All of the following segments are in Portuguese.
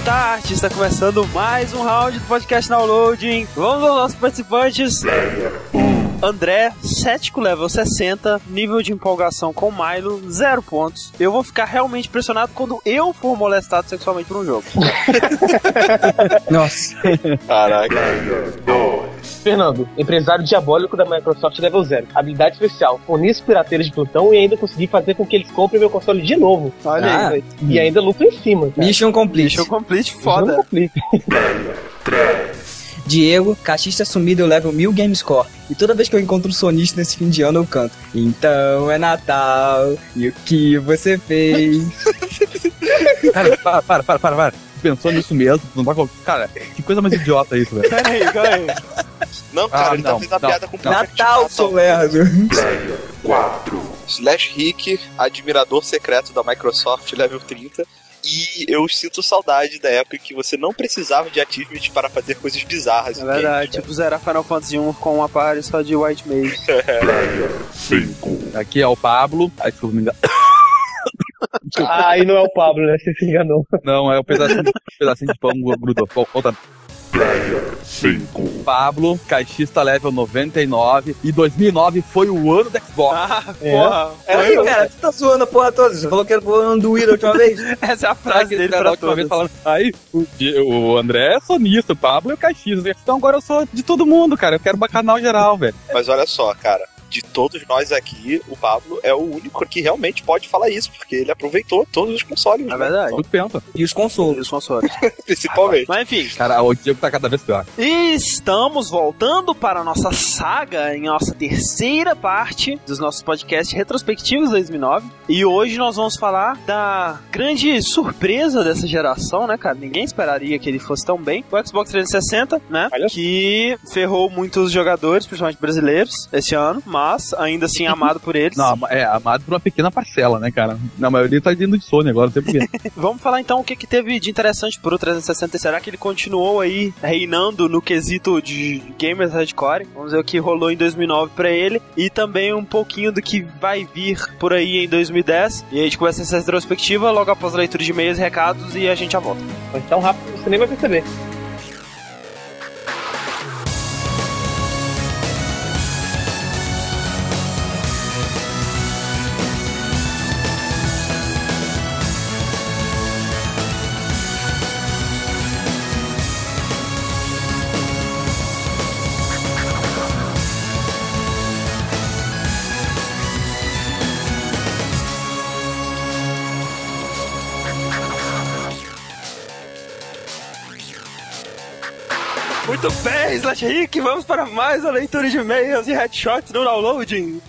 Start! Está começando mais um round do podcast Downloading. Vamos aos nossos participantes. André, cético level 60, nível de empolgação com Milo, 0 pontos. Eu vou ficar realmente impressionado quando eu for molestado sexualmente por um jogo. Nossa. Caraca. Fernando, empresário diabólico da Microsoft Level 0. Habilidade especial, forneço os pirateiros de plantão e ainda consegui fazer com que eles comprem meu console de novo. Olha Ah. aí. E ainda lucro em cima. Cara. Mission complete. Mission complete, foda. complica. Diego, caixista sumido, eu levo mil game score. E toda vez que eu encontro um sonista nesse fim de ano, eu canto. Então é Natal, e o que você fez? Cara, para, para, para, para, para. Pensou nisso mesmo? Não colocar. Cara, que coisa mais idiota isso, velho. Pera aí, calma aí. Não, cara, Ah, ele tá não, fazendo a não, piada com o Natal, seu lerdo. Slash Rick, admirador secreto da Microsoft, level 30. E eu sinto saudade da época em que você não precisava de achievements para fazer coisas bizarras. É verdade, games, tipo zerar Final Fantasy 1 com uma party só de White Mage. Aqui é o Pablo. Ai, se eu não me engano. Ah, e não é o Pablo, né? Você se enganou. Não, é o pedacinho, pedacinho de pão grudou. Volta. Pablo, caixista level 99. E 2009 foi o ano do Xbox. Ah, É. porra. Aí, cara, tu tá zoando a porra toda. Você falou que era o ano do Wii da última vez? Essa é a frase dele da pra última todos. vez falando. Aí, o, o André é sonista, o Pablo é o caixista. Então agora eu sou de todo mundo, cara. Eu quero bacanal geral, velho. Mas olha só, cara. De todos nós aqui, o Pablo é o único que realmente pode falar isso, porque ele aproveitou todos os consoles. É né? verdade. Tudo pensa. E os consoles. Os consoles. Principalmente. Mas enfim, Cara, o Diego tá cada vez pior. E estamos voltando para a nossa saga, em nossa terceira parte dos nossos podcasts retrospectivos 2009. E hoje nós vamos falar da grande surpresa dessa geração, né, cara? Ninguém esperaria que ele fosse tão bem. O Xbox 360, né? Olha. Que ferrou muitos jogadores, principalmente brasileiros, esse ano, mas ainda assim amado por eles. Não, é amado por uma pequena parcela, né, cara? Na maioria tá indo de Sony agora, não sei porquê. Vamos falar então o que, que teve de interessante pro 360. Será que ele continuou aí reinando no quesito de gamers hardcore? Vamos ver o que rolou em 2009 pra ele e também um pouquinho do que vai vir por aí em 2010. E a gente começa essa retrospectiva logo após a leitura de e-mails e recados e a gente já volta. Mas tão rápido que você nem vai perceber. Muito bem, Slash Rick, vamos para mais uma leitura de e-mails e headshots no downloading.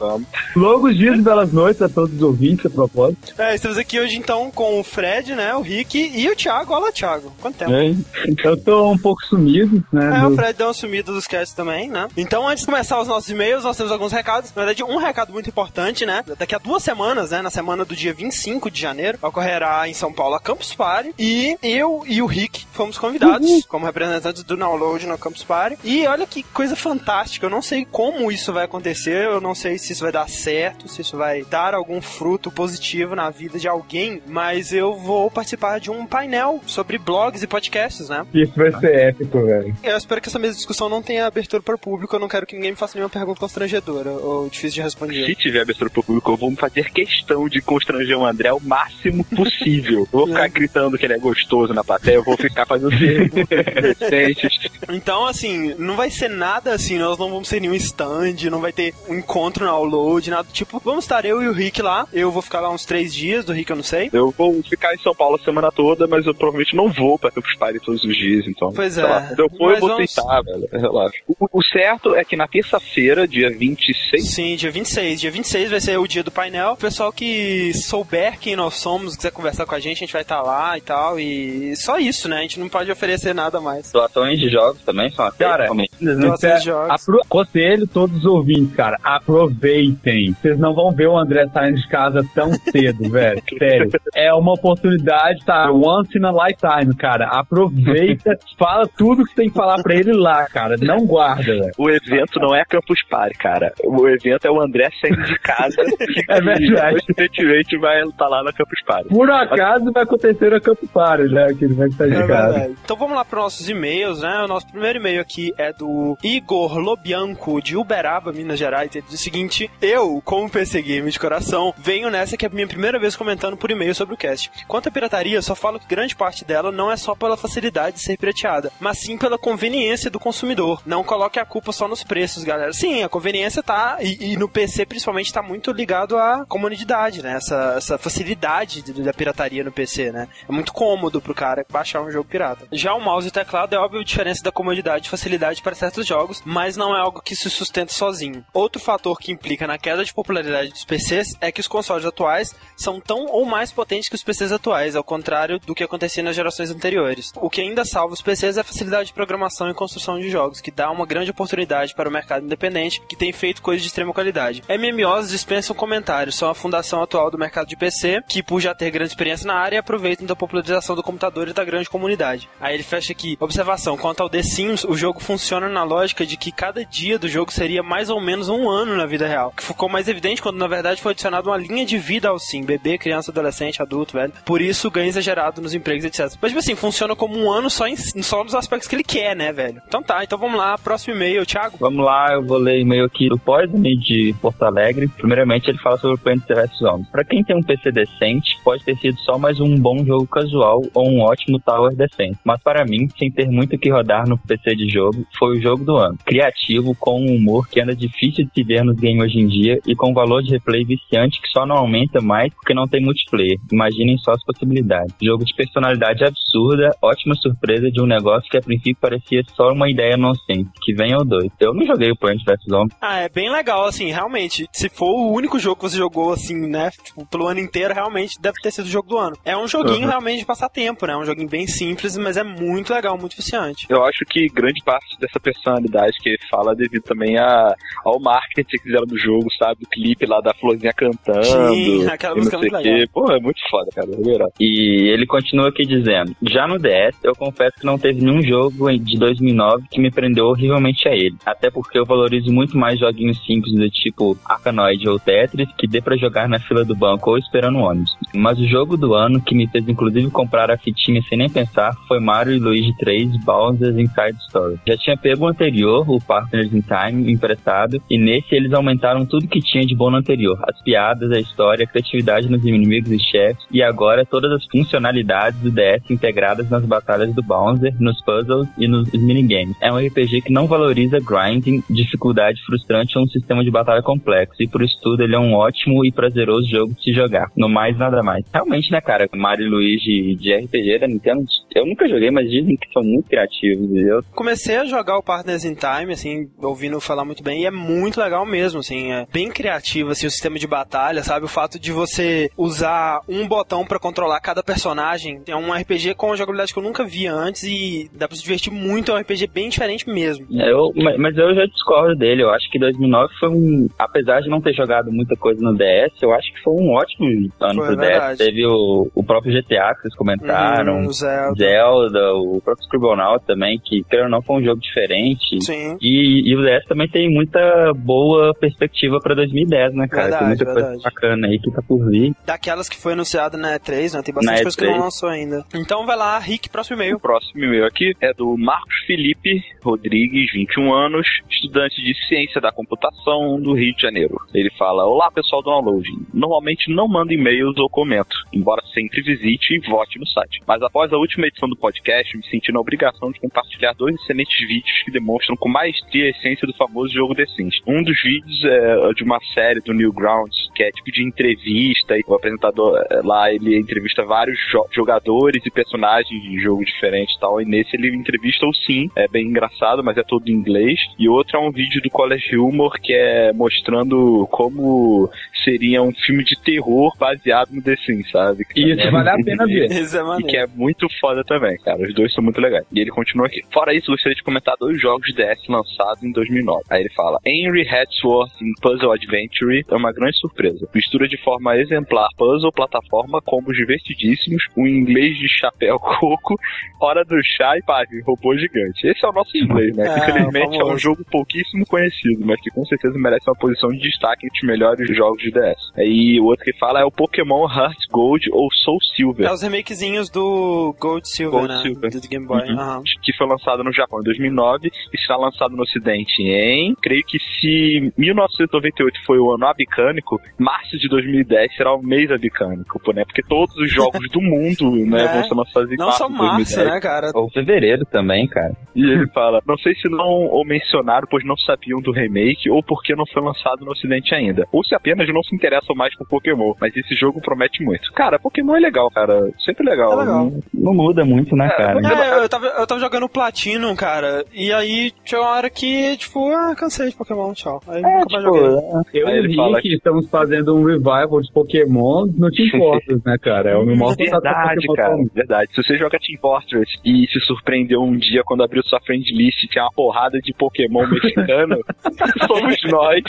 Longos dias e belas noites a todos os ouvintes, a propósito. É, estamos aqui hoje então com o Fred, né, o Rick e o Thiago. Olá, Thiago. Quanto tempo? né? Eu tô um pouco sumido, né? É, o do- Fred deu uma sumida dos casts também, né? Então, antes de começar os nossos e-mails, nós temos alguns recados. Na verdade, um recado muito importante, né? Daqui a duas semanas, né? Na semana do dia 25 de janeiro, ocorrerá em São Paulo a Campus Party. E eu e o Rick fomos convidados como representantes do Download no Campus Party. E olha que coisa fantástica. Eu não sei como isso vai acontecer, eu não sei se isso vai dar certo, se isso vai dar algum fruto positivo na vida de alguém, mas eu vou participar de um painel sobre blogs e podcasts, né? Isso vai ser épico, velho. Eu espero que essa mesma discussão não tenha abertura para o público. Eu não quero que ninguém me faça nenhuma pergunta constrangedora ou difícil de responder. Se tiver abertura pro público, eu vou fazer questão de constranger o André o máximo possível. Eu vou ficar gritando que ele é gostoso na plateia, eu vou ficar fazendo perguntas decentes. Então, assim, não vai ser nada assim, nós não vamos ter nenhum stand, não vai ter um encontro na download, nada tipo. Vamos estar eu e o Rick lá. Eu vou ficar lá uns três dias, do Rick eu não sei. Eu vou ficar em São Paulo a semana toda, mas eu provavelmente não vou pra Campus Party todos os dias, então. Pois é. lá, quando eu for, eu vou vamos- tentar, velho. Relaxa. O, o certo é que na terça-feira, dia 26, Sim, dia 26. Dia 26 vai ser o dia do painel. O pessoal que souber quem nós somos, quiser conversar com a gente, a gente vai estar lá e tal. E só isso, né? A gente não pode oferecer nada mais. Doações de jogos também são Cara, Isso é- apro- Conselho todos os ouvintes, cara. Aproveitem. Vocês não vão ver o André saindo de casa tão cedo, velho. Sério. É uma oportunidade, tá? Once in a lifetime, cara. Aproveita, fala tudo que você tem que falar pra ele lá, cara. Não guarda, velho. o evento não é Campus Party, cara. O evento é o André saindo de casa. É verdade. E, coincidentemente, vai estar lá na Campus Party. Por acaso vai acontecer a Campo Party, né? Que ele vai sair de É casa. verdade. Então vamos lá para nossos e-mails, né? O nosso primeiro e-mail aqui é do Igor Lobianco, de Uberaba, Minas Gerais. Ele diz o seguinte: Eu, como PC Game de coração, venho nessa que é a minha primeira vez comentando por e-mail sobre o cast. Quanto à pirataria, só falo que grande parte dela não é só pela facilidade de ser pirateada, mas sim pela conveniência do consumidor. Não coloque a culpa só nos preços, galera. Sim, a conveniência tá, e, e no PC principalmente, tá muito ligado à comunidade, né? Essa, essa facilidade de- da pirataria no PC, né? É muito cômodo pro cara baixar um jogo pirata. Já o mouse e o teclado é óbvio a diferença da comodidade e facilidade para certos jogos, mas não é algo que se sustenta sozinho. Outro fator que implica na queda de popularidade dos PCs é que os consoles atuais são tão ou mais potentes que os PCs atuais, ao contrário do que acontecia nas gerações anteriores. O que ainda salva os PCs é a facilidade de programação e construção de jogos, que dá uma grande oportunidade para o mercado independente, que tem feito coisas de extrema qualidade. MMOs dispensam comentários, são a fundação atual do mercado de PC, que por já ter grande experiência na área, aproveitam da popularização do computador e da grande comunidade. Aí ele fecha aqui, observação, quanto ao The Sims, o jogo funciona na lógica de que cada dia do jogo seria mais ou menos um ano na vida real, que ficou mais evidente quando na verdade foi adicionada uma linha de vida ao sim, bebê, criança, adolescente, adulto, velho. Por isso ganho exagerado nos empregos, etc. Mas tipo assim, funciona como um ano só, em, só nos aspectos que ele quer, né, velho? Então tá, então vamos lá, próximo e-mail, Thiago. Vamos lá, eu vou ler e-mail aqui do Poison de Porto Alegre. Primeiramente, ele fala sobre o Plants vs Zombies. Pra quem tem um PC decente, pode ter sido só mais um bom jogo casual ou um ótimo tower decente. Mas para mim, sem ter muito o que rodar no PC de jogo, foi o jogo do ano. Criativo, com um humor que anda difícil de se ver nos games hoje em dia e com valor de replay viciante que só não aumenta mais porque não tem multiplayer. Imaginem só as possibilidades. Jogo de personalidade absurda, ótima surpresa de um negócio que a princípio parecia só uma ideia nonsense. Que venha o dois. Eu não joguei o Plants vs Zombies. Ah, é bem legal, assim, realmente. Se for o único jogo que você jogou, assim, né, tipo, pelo ano inteiro, realmente deve ter sido o jogo do ano. É um joguinho Uhum. realmente de passar tempo, né? Um joguinho bem simples, mas é muito legal, muito viciante. Eu acho que grande parte dessa personalidade que ele fala é devido também a, ao marketing que fizeram do jogo, sabe? O clipe lá da florzinha cantando. Sim, aquela e música não é sei muito o quê. legal. Pô, é muito foda, cara. É verdade. E ele continua aqui dizendo: Já no DS, eu confesso que não teve nenhum jogo de 2009 que me prendeu horrivelmente a ele. Até porque eu valorizo muito mais joguinhos simples do tipo Arkanoid ou Tetris que dê pra jogar na fila do banco ou esperando o ônibus. Mas o jogo do ano que me fez inclusive comprar a fitinha sem nem pensar foi Mario e Luigi 3 Bowser's Inside Story. Já tinha pego o anterior, o Partners in Time, emprestado, e nesse eles aumentaram tudo que tinha de bom no anterior: as piadas, a história, a criatividade nos inimigos e chefes, e agora todas as funcionalidades do DS integradas nas batalhas do Bowser, nos puzzles e nos minigames. É um RPG que não valoriza grinding, dificuldade frustrante ou um sistema de batalha complexo, e por isso tudo ele é um ótimo e prazeroso jogo de se jogar. No mais, nada mais. Realmente, né, cara? Mario e Luigi de RPG da Nintendo, eu nunca joguei, mas dizem que são muito criativos. Eu Comecei a jogar o Partners in Time, assim, ouvindo falar muito bem, e é muito legal mesmo, assim, é bem criativo, assim, o sistema de batalha, sabe? O fato de você usar um botão pra controlar cada personagem, é um RPG com uma jogabilidade que eu nunca vi antes e dá pra se divertir muito, é um RPG bem diferente mesmo. Eu, ma- mas eu já discordo dele. Eu acho que 2009 foi um. Apesar de não ter jogado muita coisa no DS, eu acho que foi um ótimo ano Foi, pro é verdade. DS. Teve o, o próprio GTA que vocês comentaram. Uhum, o Zelda. Zelda, o próprio Scribblenauts também, que, querendo ou não, foi um jogo diferente. Sim. E, e o DS também tem muita boa perspectiva pra 2010, né, cara? Verdade, tem muita verdade. coisa bacana aí que tá por vir. Daquelas que foi anunciada na E3, né? Tem bastante Na coisa que não E3. lançou ainda. Então vai lá, Rick, próximo e-mail. O próximo e-mail aqui é do Marcos Felipe Rodrigues, 21 anos, estudante de ciência da computação do Rio de Janeiro. Ele fala: Olá pessoal do Downloading. Normalmente não mando e-mails ou comento, embora sempre visite e vote no site. Mas após a última edição do podcast, me senti na obrigação de compartilhar dois excelentes vídeos vídeos que demonstram com maestria a essência do famoso jogo The Sims. Um dos vídeos é de uma série do Newgrounds, que é tipo de entrevista, e o apresentador é, lá, ele entrevista vários jo jogadores e personagens de jogo diferente e tal, e nesse ele entrevista o Sim, é bem engraçado, mas é todo em inglês, e outro é um vídeo do College Humor, que é mostrando como seria um filme de terror baseado no The Sims, sabe? Isso É vale a pena ver. Isso é e maneiro. que é muito foda também, cara. Os dois são muito legais. E ele continua aqui. Fora isso, gostaria de comentar dois jogos de DS lançados em 2009. Aí ele fala: Henry Hatsworth in Puzzle Adventure é uma grande surpresa. Mistura de forma exemplar puzzle, plataforma, combos divertidíssimos, um inglês de chapéu coco, hora do chá e pave, robô gigante. Esse é o nosso inglês, né? É, Que, Infelizmente é um jogo pouquíssimo conhecido, mas que com certeza merece uma posição de destaque entre os melhores jogos de DS. Aí o outro que fala é o Pokémon Heart Gold ou Soul Silver. É os remakezinhos do Gold Silver, Gold né? Silver. Do Game Boy. Uhum. aham. que foi lançado no Japão em 2009 e será lançado no Ocidente em, creio que se 1998 foi o ano abicânico, março de 2010 será o mês abicânico, né? Porque todos os jogos do mundo, né, É. vão ser lançados em Não março só março, 2010. né, cara? Ou fevereiro também, cara. E ele fala, não sei se não ou mencionaram, pois não sabiam do remake, ou porque não foi lançado no ocidente ainda. Ou se apenas não se interessam mais por Pokémon. Mas esse jogo promete muito. Cara, Pokémon é legal, cara. Sempre legal. É legal. Não- Não muda muito, né, cara? É, eu, eu tava, eu tava jogando Platinum, cara, e aí tinha uma hora que, tipo, ah, cansei de Pokémon, tchau. Aí É, nunca mais joguei. tipo, Eu Aí e o ele fala que- estamos fazendo um revival de Pokémon no Team Fortress, né, cara? É o meu Verdade, cara, atualmente. verdade. Se você joga Team Fortress e se surpreendeu um dia quando abriu sua friend list e tinha uma porrada de Pokémon mexicano, somos nós,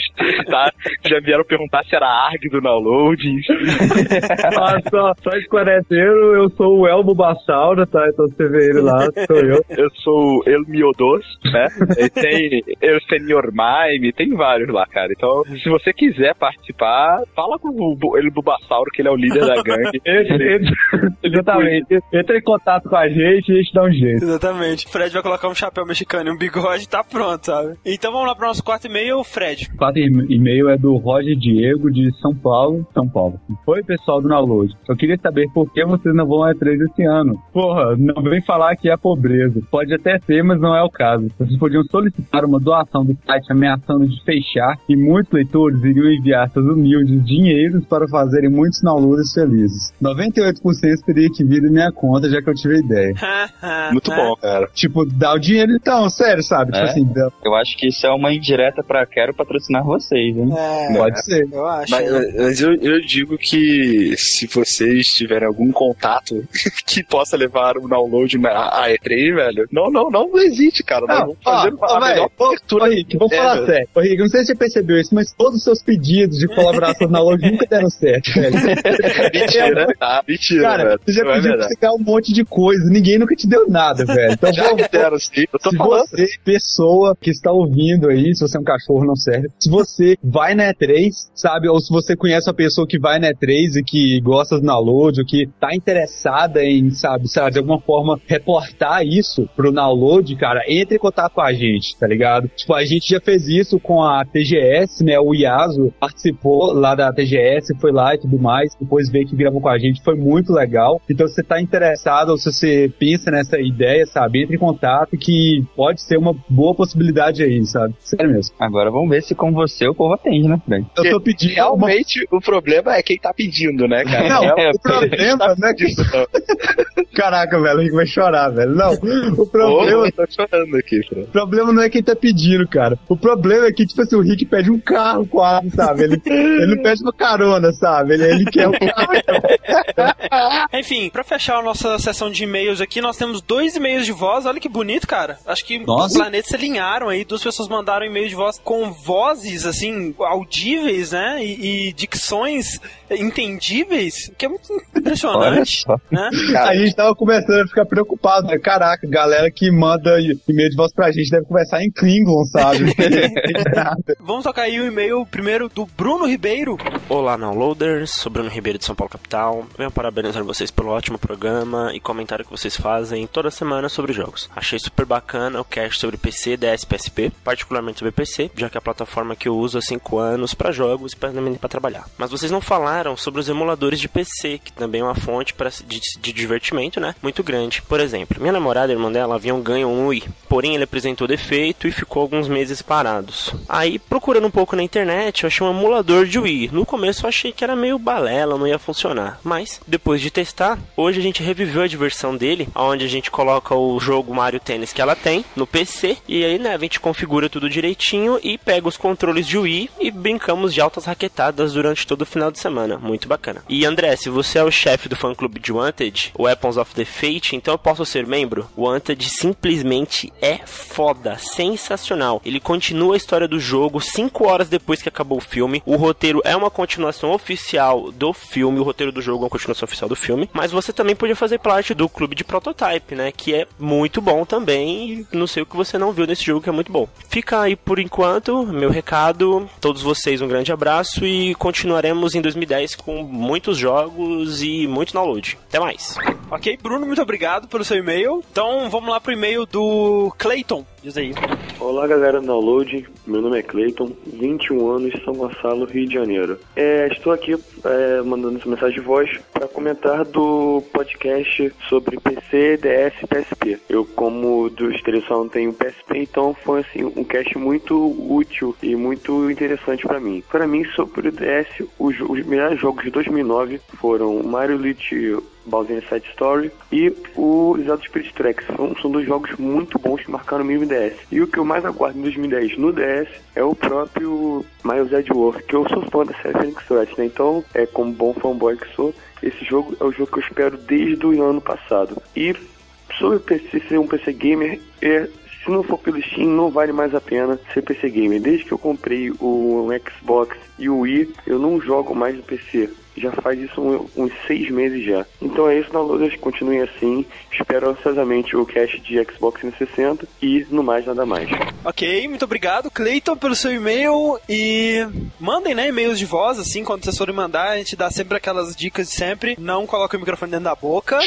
tá? Já vieram perguntar se era ARG do download. Ah, só, só esclarecendo, eu sou o Elmo Bassauro, tá? Então você vê ele lá, sou eu. Eu sou El Miodos, né? E tem El Senhor Mime, tem vários lá, cara. Então, se você quiser participar, fala com o Bu- El Bulbasauro, que ele é o líder da gangue. Entre- Exatamente. Entra em contato com a gente e a gente dá um jeito. Exatamente. Fred vai colocar um chapéu mexicano e um bigode e tá pronto, sabe? Então vamos lá pro nosso quarto e-mail, Fred. O quarto e-mail é do Roger Diego, de São Paulo, São Paulo. Oi, pessoal do Download. Eu queria saber por que vocês não vão a E3 esse ano. Porra, não vem falar que é pobreza. Pode até ser, mas não é o caso. Vocês podiam solicitar uma doação do site ameaçando de fechar e muitos leitores iriam enviar seus humildes dinheiros para fazerem muitos downloads felizes. 98% teria que vir da minha conta, já que eu tive a ideia. Muito bom, cara. Tipo, dá o dinheiro então, sério, sabe? Tipo É? assim, dá- Eu acho que isso é uma indireta pra quero patrocinar vocês, hein? É, pode ser. eu acho. Mas, né? mas eu, eu digo que se vocês tiverem algum contato que possa levar um download na a E3, velho, não, não, não existe, cara. Não, vamos fazer ó, a melhor cobertura. Rick, vamos É, falar velho. sério. Rick, não sei se você percebeu isso, mas todos os seus pedidos de colaboração na loja nunca deram certo, velho. Mentira, tá? Mentira, Cara, velho. você já Não é pediu pra você um monte de coisa, ninguém nunca te deu nada, velho. Então, Já vamos, deram, sim. Eu tô se falando. você, pessoa que está ouvindo aí, se você é um cachorro, não serve. Se você vai na E3, sabe, ou se você conhece uma pessoa que vai na E3 e que gosta do download, ou que tá interessada em, sabe, sabe, de alguma forma reportar isso pro download, cara, entre em contato com a gente, tá ligado? Tipo, a gente já fez isso com a TGS, né, o Iaso participou lá da TGS, foi lá e tudo mais, depois veio que gravou com a gente, foi muito legal. Então, se você tá interessado, ou se você pensa nessa ideia, sabe, entre em contato que pode ser uma boa possibilidade aí, sabe? Sério mesmo. Agora vamos ver se com você o povo atende, né, Fred? Eu tô pedindo uma... Realmente, o problema é quem tá pedindo, né, cara? Não, É, o problema não é que... Caraca, velho, o Rick vai chorar, velho. Não, o problema, Ô, eu tô chorando aqui, Fran. o problema não é quem tá pedindo, cara. O problema é que, tipo assim, o Rick pede um carro quase, sabe? Ele, ele não pede uma carona, sabe? Ele, ele quer um carro. Enfim, pra fechar a nossa sessão de e-mails aqui, nós temos dois e-mails de voz. Olha que bonito, cara. Acho que os planetas se alinharam aí. Duas pessoas mandaram e-mail de voz com vozes, assim, audíveis, né? E, e dicções entendíveis, que é muito impressionante, né? A gente tava começando a ficar preocupado, né? Caraca, galera que manda e-mail de voz pra gente deve conversar em Klingon, sabe? Vamos tocar aí o e-mail primeiro do Bruno Ribeiro. Olá, downloaders. Sou Bruno Ribeiro de São Paulo Capital. Venho parabenizar vocês pelo ótimo programa e comentário que vocês fazem toda semana sobre jogos. Achei super bacana o cast sobre PC, DS, PSP, particularmente sobre PC, já que é a plataforma que eu uso há 5 anos para jogos e para trabalhar. Mas vocês não falaram sobre os emuladores de PC, que também é uma fonte pra, de, de divertimento, né? Muito grande. Por exemplo, minha namorada e irmã dela haviam ganho um Porém ele apresentou defeito e ficou alguns meses parados. Aí, procurando um pouco na internet, eu achei um emulador de Wii. No começo eu achei que era meio balela, não ia funcionar. Mas, depois de testar, hoje a gente reviveu a diversão dele, onde a gente coloca o jogo Mario Tennis que ela tem no PC, e aí, né, a gente configura tudo direitinho e pega os controles de Wii e brincamos de altas raquetadas durante todo o final de semana. Muito bacana. E André, se você é o chefe do fã clube de Wanted, Weapons of the Fate, então eu posso ser membro? Wanted simplesmente é foda, sensacional. Ele continua a história do jogo 5 horas depois que acabou o filme. O roteiro é uma continuação oficial do filme, o roteiro do jogo é uma continuação oficial do filme, mas você também podia fazer parte do clube de prototype, né, que é muito bom também, e não sei o que você não viu nesse jogo que é muito bom. Fica aí por enquanto, meu recado, todos vocês um grande abraço e continuaremos em 2010 com muitos jogos e muito download. Até mais. Ok, Bruno, muito obrigado pelo seu e-mail. Então vamos lá pro e-mail do Clayton. Diz aí. Olá galera do Download, meu nome é Clayton, 21 anos, São Gonçalo, Rio de Janeiro. É, estou aqui é, mandando essa mensagem de voz para comentar do podcast sobre PC, DS e PSP. Eu, como só não tenho PSP, então foi assim, um cast muito útil e muito interessante para mim. Para mim, sobre o DS, os, os melhores jogos de 2009 foram Mario Luigi Bowser Side Story e o Zelda Spirit Tracks. São, são dois jogos muito bons que marcaram meu DS. E o que eu mais aguardo em 2010 no DS é o próprio Miles Edgeworth, que eu sou fã da série Phoenix Wright, né? Então, é como bom fanboy que sou, esse jogo é o jogo que eu espero desde o ano passado. E sobre o PC ser um PC gamer, é se não for pelo Steam, não vale mais a pena ser PC Gamer. Desde que eu comprei o Xbox e o Wii, eu não jogo mais no PC. Já faz isso um, uns seis meses já. Então é isso, downloaders. Continuem assim. Espero ansiosamente o cast de Xbox 360 e no mais nada mais. Ok, muito obrigado, Cleiton, pelo seu e-mail. E mandem, né, e-mails de voz, assim, quando vocês forem mandar, a gente dá sempre aquelas dicas de sempre. Não coloque o microfone dentro da boca.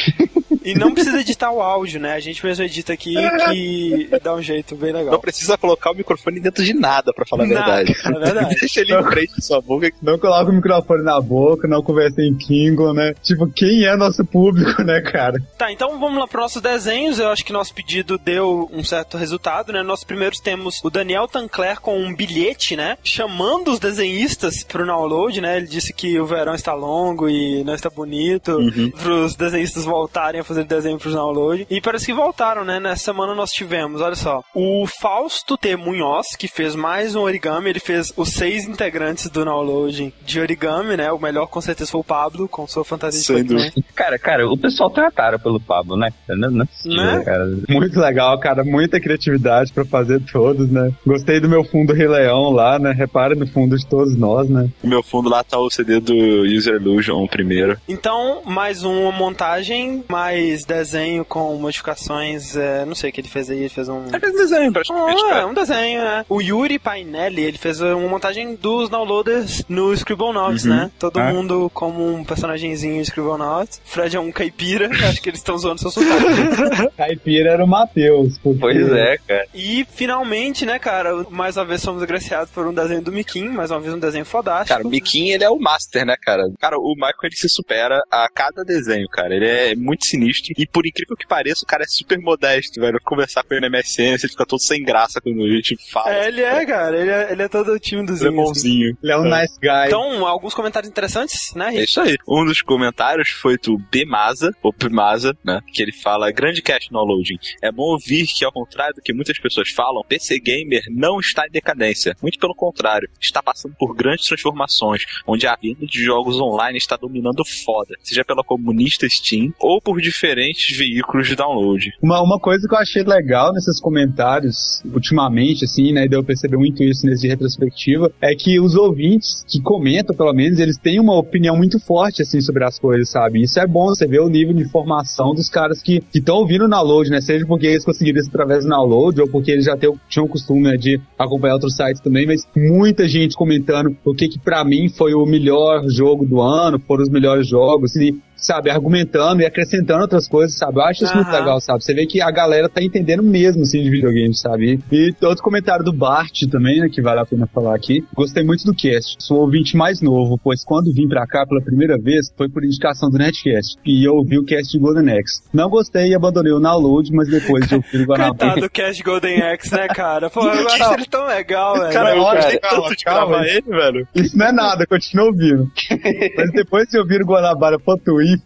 e não precisa editar o áudio, né? A gente mesmo edita aqui que dá um jeito bem legal. Não precisa colocar o microfone dentro de nada, pra falar a verdade. É verdade. Deixa ele em frente da sua boca. Não coloca o microfone na boca, não conversa em Klingon, né? Tipo, quem é nosso público, né, cara? Tá, então vamos lá para nossos desenhos. Eu acho que nosso pedido deu um certo resultado, né? Nós primeiros temos o Daniel Tancler com um bilhete, né? Chamando os desenhistas pro download, né? Ele disse que o verão está longo e não está bonito, Uhum. pros desenhistas voltarem a fazer desenho pro download. E parece que voltaram, né? Nessa semana nós tivemos, olha só, o Fausto T. Munhoz, que fez mais um origami. Ele fez os seis integrantes do download de origami, né? O melhor com certeza foi o Pablo, com sua fantasia de Pac-Man. Cara, cara, o pessoal tem a tara pelo Pablo, né? Não, não é possível, Né? cara. Muito legal, cara. Muita criatividade pra fazer todos, né? Gostei do meu fundo Rei Leão lá, né? Repare no fundo de todos nós, né? No meu fundo lá tá o CD do User Illusion, o primeiro. Então, mais uma montagem, mais desenho com modificações. é, não sei o que ele fez aí, ele fez um. É um desenho, praticamente, Ah, é cara. um desenho, né? O Yuri Painelli, ele fez uma montagem dos downloaders no Scribblenauts, Uhum. né? Todo Ah. mundo como um personagemzinho de Scribblenauts. Fred é um caipira, acho que eles estão zoando seu sotaque. Caipira era o Matheus. porque- Pois é, cara. E finalmente, né, cara, mais uma vez somos agraciados por um desenho do Miquim, mais uma vez um desenho fodástico. Cara, o Miquinho, ele é o master, né, cara? Cara, o Michael, ele se supera a cada desenho, cara. Ele é muito sinistro. E por incrível que pareça, o cara é super modesto, velho. Conversar com ele no MSN, você fica todo sem graça quando a gente fala. É, ele é, cara, ele é, ele é todo Ele é assim. bonzinho. Ele é um nice guy. Então, alguns comentários interessantes, né, É isso aí. Um dos comentários foi do Bemasa, ou Bemasa, né? Que ele fala: Grande cast no loading. É bom ouvir que, ao contrário do que muitas pessoas falam, PC Gamer não está em decadência. Muito pelo contrário, está passando por grandes transformações, onde a venda de jogos online está dominando foda, seja pela comunista Steam ou por diferentes veículos de download. Uma, uma coisa que eu achei legal nesses comentários, ultimamente, assim, né, e deu perceber muito isso nesse de retrospectiva, é que os ouvintes que comentam, pelo menos, eles têm uma opinião muito forte, assim, sobre as coisas, sabe? Isso é bom, você vê o nível de informação dos caras que estão ouvindo o download, né? Seja porque eles conseguiram isso através do download, ou porque eles já tinham o costume né, de acompanhar outros sites também, mas muita gente comentando o que que pra mim foi o melhor jogo do ano, foram os melhores jogos, e sabe, argumentando e acrescentando outras coisas, sabe? Eu acho isso muito Aham. legal, sabe? Você vê que a galera tá entendendo mesmo, assim, de videogame, sabe? E outro comentário do Bart também, né, que vale a pena falar aqui. Gostei muito do cast. Sou ouvinte mais novo, pois quando vim pra cá pela primeira vez, foi por indicação do Netcast. E eu ouvi o cast de Golden Axe. Não gostei e abandonei o download, mas depois de ouvir o Guanabara... Coitado do Cash Golden Axe, né, cara? Pô, eu acho ele tão legal, velho. Cara, eu gostei tanto de gravar ele, velho. Isso não é nada, continua ouvindo. Mas depois de ouvir o Guanabara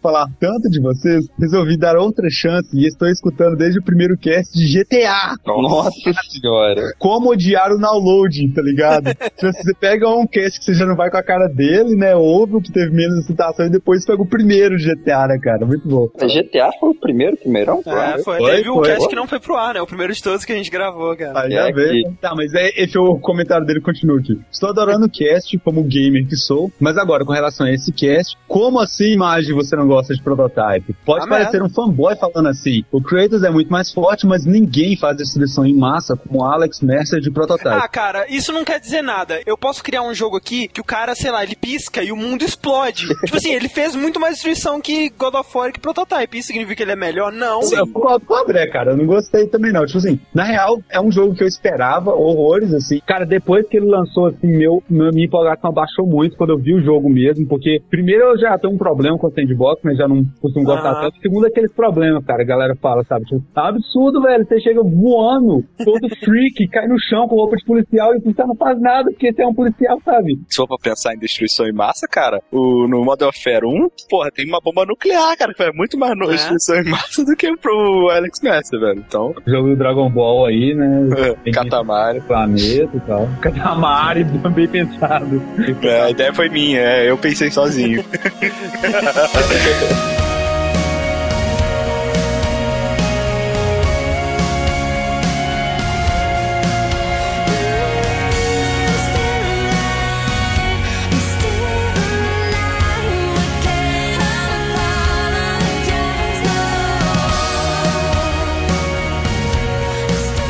Falar tanto de vocês, resolvi dar outra chance e estou escutando desde o primeiro cast de GTA. Nossa senhora. Como odiar o downloading, tá ligado? Se você pega um cast que você já não vai com a cara dele, né? Ouve o que teve menos citação e depois pega o primeiro GTA, né, cara? Muito bom. GTA foi o primeiro, primeirão? É, foi. Foi, Teve o foi. cast que não foi pro ar, né? O primeiro de todos que a gente gravou, cara. Aí já É vê. que- Tá, mas é, esse é o comentário dele continua aqui. Estou adorando o cast como gamer que sou, mas agora com relação a esse cast, como assim, Magi, você não gosta de prototype? Pode Ah, parecer um fanboy falando assim. O Kratos é muito mais forte, mas ninguém faz destruição em massa como o Alex Mercer de prototype. Ah, cara, isso não quer dizer nada. Eu posso criar um jogo aqui que o cara, sei lá, ele pisca e o mundo explode. tipo assim, ele fez muito mais destruição que God of War e que Prototype. Isso significa que ele é melhor? Não. Eu concordo com o André, cara. Eu não gostei também, não. Tipo assim, na real, é um jogo que eu esperava horrores, assim. Cara, depois que ele lançou, assim, meu, meu- minha empolgação baixou muito quando eu vi o jogo mesmo, porque, primeiro, eu já tenho um problema com o sandbox, mas já não costumo gostar Aham. tanto. Segundo, aqueles problemas, cara, a galera fala, sabe? Tipo, tá absurdo, velho. Você chega voando, todo freak, cai no chão com roupa de policial e você não faz nada porque você é um policial, sabe? Se for pra pensar em destruição em massa, cara, o, no Modern Warfare 1, porra, tem uma bomba nuclear, cara, que faz muito mais no- É. destruição em massa do que pro Alex Messer, velho. Então, Jogo do Dragon Ball aí, né? é, Katamari. Planeta e tal. Katamari, bem pensado. É, a ideia foi minha, é, eu pensei sozinho.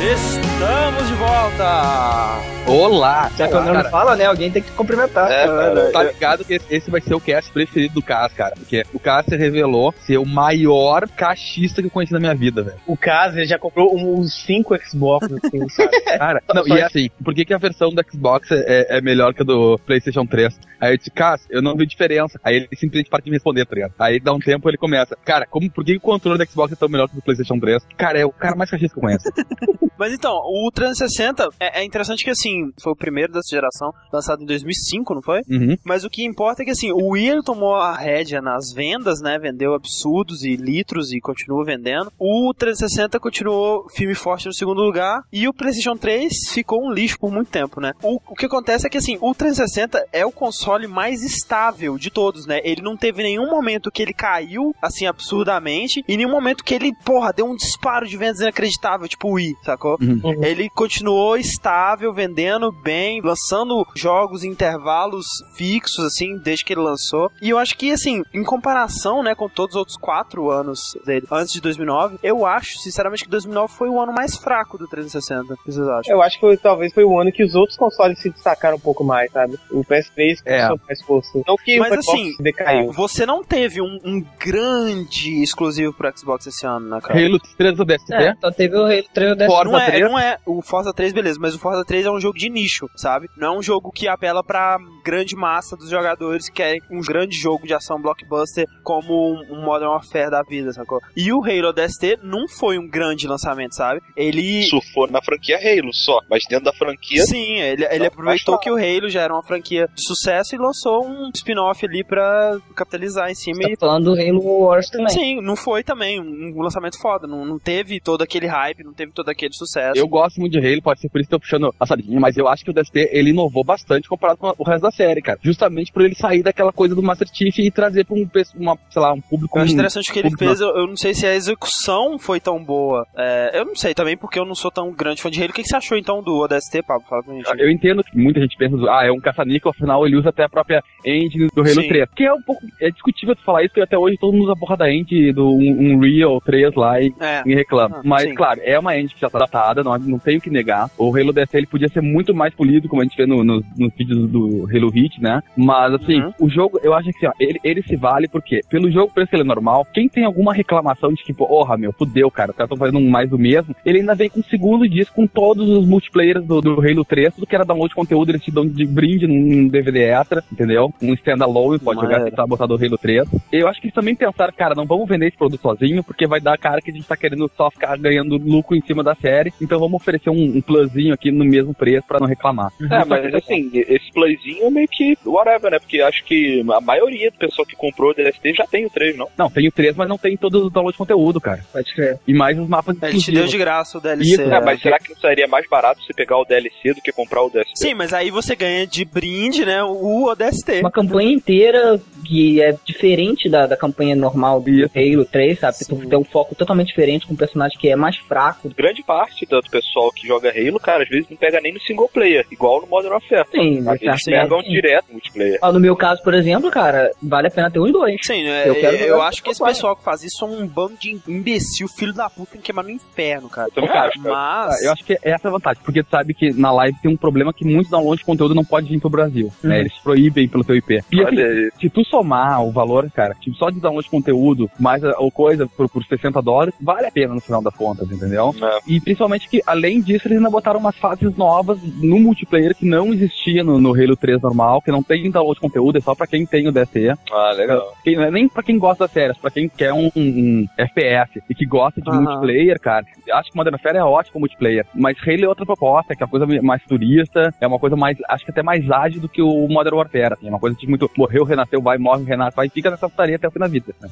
Estamos de volta! Olá! Já que o Cara, não fala, né? Alguém tem que cumprimentar. É, cara, Tá ligado que esse vai ser o cast preferido do Cass, cara. Porque o Cass se revelou ser o maior cachista que eu conheci na minha vida, velho. O caso, ele já comprou uns 5 Xbox, assim, sabe? Cara, não, e é assim, por que, que a versão do Xbox é, é melhor que a do PlayStation 3? Aí eu disse, Cass, eu não vi diferença. Aí ele simplesmente para de me responder, tá ligado? Aí dá um tempo ele começa, cara, como, por que, que o controle do Xbox é tão melhor que o do PlayStation 3? Cara, é o cara mais cachista que eu conheço. Mas então, o 360 é, é interessante que assim, foi o primeiro dessa geração, lançado em 2005, não foi? Uhum. Mas o que importa é que assim, o Wii ele tomou a rédea nas vendas, né? Vendeu absurdos e litros e continua vendendo. O 360 continuou firme e forte no segundo lugar. E o PlayStation 3 ficou um lixo por muito tempo, né? O, o que acontece é que assim, o 360 é o console mais estável de todos, né? Ele não teve nenhum momento que ele caiu, assim, absurdamente, e nenhum momento que ele, porra, deu um disparo de vendas inacreditável, tipo o Wii, sacou? Uhum. Ele continuou estável, vendendo bem, lançando jogos em intervalos fixos, assim, desde que ele lançou. E eu acho que, assim, em comparação, né, com todos os outros quatro anos dele, antes de 2009, eu acho, sinceramente, que 2009 foi o ano mais fraco do 360. O que vocês acham? Eu acho que foi- talvez foi o ano que os outros consoles se destacaram um pouco mais, sabe? O PS3 É. começou mais força. Não que Mas o Xbox assim, decaiu. Você não teve um, um grande exclusivo pro Xbox esse ano, né, cara? Halo 3 do DST? É, só teve o Halo 3 do Forza não é, 3? não é o Forza 3, beleza, mas o Forza 3 é um jogo de nicho, sabe? Não é um jogo que apela pra grande massa dos jogadores que querem um grande jogo de ação blockbuster como um, Modern Warfare da vida, sacou? E o Halo DST não foi um grande lançamento, sabe? Ele. Surfou na franquia Halo só, mas dentro da franquia. Sim, ele, ele aproveitou que o Halo já era uma franquia de sucesso e lançou um spin-off ali pra capitalizar em cima. Tá E, falando do Halo Wars também. sim, não foi também um, um lançamento foda. Não, não teve todo aquele hype, não teve todo aquele sucesso. Eu gosto muito de Halo, pode ser por isso que eu tô puxando a sardinha, mas eu acho que o DST ele inovou bastante comparado com o resto da da série, cara. Justamente por ele sair daquela coisa do Master Chief e trazer pra um, uma, sei lá, um público... Eu acho um interessante o que ele fez, eu, eu não sei se a execução foi tão boa. É, eu não sei também, porque eu não sou tão grande fã de Halo. O que, que você achou então do ODST, Pablo? Fala pra gente. Eu entendo que muita gente pensa, ah, é um caça-níquel, afinal ele usa até a própria engine do Halo Sim. 3. Que é um pouco, é discutível tu falar isso, porque até hoje todo mundo usa a porra da engine do um, Unreal 3 lá e, É. e reclama. Ah, Mas, sim. claro, é uma engine que já tá datada, não, não tenho que negar. O Halo DST ele podia ser muito mais polido, como a gente vê no, no, nos vídeos do Halo Hit, né? Mas, assim, Uhum. o jogo, eu acho que, ó, ele, ele se vale porque, pelo jogo preço ele é normal, quem tem alguma reclamação de tipo, porra, meu, fudeu, cara, os caras estão fazendo mais do mesmo, ele ainda vem com o segundo disco com todos os multiplayers do, do Halo 3, tudo que era download de conteúdo, eles te dão de brinde num DVD extra, entendeu? Um standalone, pode jogar Maneiro. sem tá botar do Halo 3. Eu acho que eles também pensaram, cara, não vamos vender esse produto sozinho, porque vai dar cara que a gente tá querendo só ficar ganhando lucro em cima da série, então vamos oferecer um, um plusinho aqui no mesmo preço pra não reclamar. É, mas assim, esse playzinho meio que whatever, né? Porque acho que a maioria do pessoal que comprou o DST já tem o 3, não? Não, tem o 3, mas não tem todos os downloads de conteúdo, cara. Pode crer. E mais os mapas Ele te deu de graça o DLC. Isso, É, mas será que não seria mais barato você pegar o DLC do que comprar o DST? Sim, mas aí você ganha de brinde, né, o ODST. Uma campanha inteira que é diferente da, da campanha normal do Halo 3, sabe? Tu tem um foco totalmente diferente com um personagem que é mais fraco. Grande parte do pessoal que joga Halo, cara, às vezes não pega nem no single player, igual no Modern Warfare. Sim, Eles assim, pegam sim. direto no multiplayer. Ah, No meu caso, por exemplo, cara, vale a pena ter os dois. Sim, né, Eu eu, quero jogar acho que esse pessoal que faz isso são um bando de imbecil, filho da puta, que tem que queimar no inferno, cara. também Cara, acho, mas... Ah, Eu acho que essa é a vantagem, porque tu sabe que na live tem um problema que muitos downloads de conteúdo não pode vir pro Brasil, né? Uhum. Eles proíbem pelo teu IP. E assim, Olha, se tu somar o valor, cara, tipo, só de download de conteúdo, mais a, ou coisa por, por 60 dólares, vale a pena no final das contas, entendeu? É. E principalmente que, além disso, eles ainda botaram umas fases novas no multiplayer que não existia no, no Halo 3 normal, que não tem download de conteúdo, é só pra quem tem o DSE. Ah, legal. Quem, não é nem pra quem gosta das séries, pra quem quer um, um- um FPS e que gosta de Aham. multiplayer, cara. Acho que Modern Warfare é ótimo multiplayer, mas Halo é outra proposta, que é uma coisa mais turista, é uma coisa mais, acho que até mais ágil do que o Modern Warfare, assim, é uma coisa de muito, morreu, renasceu, vai, morre, renasce, vai, e fica nessa putaria até o fim da vida. né?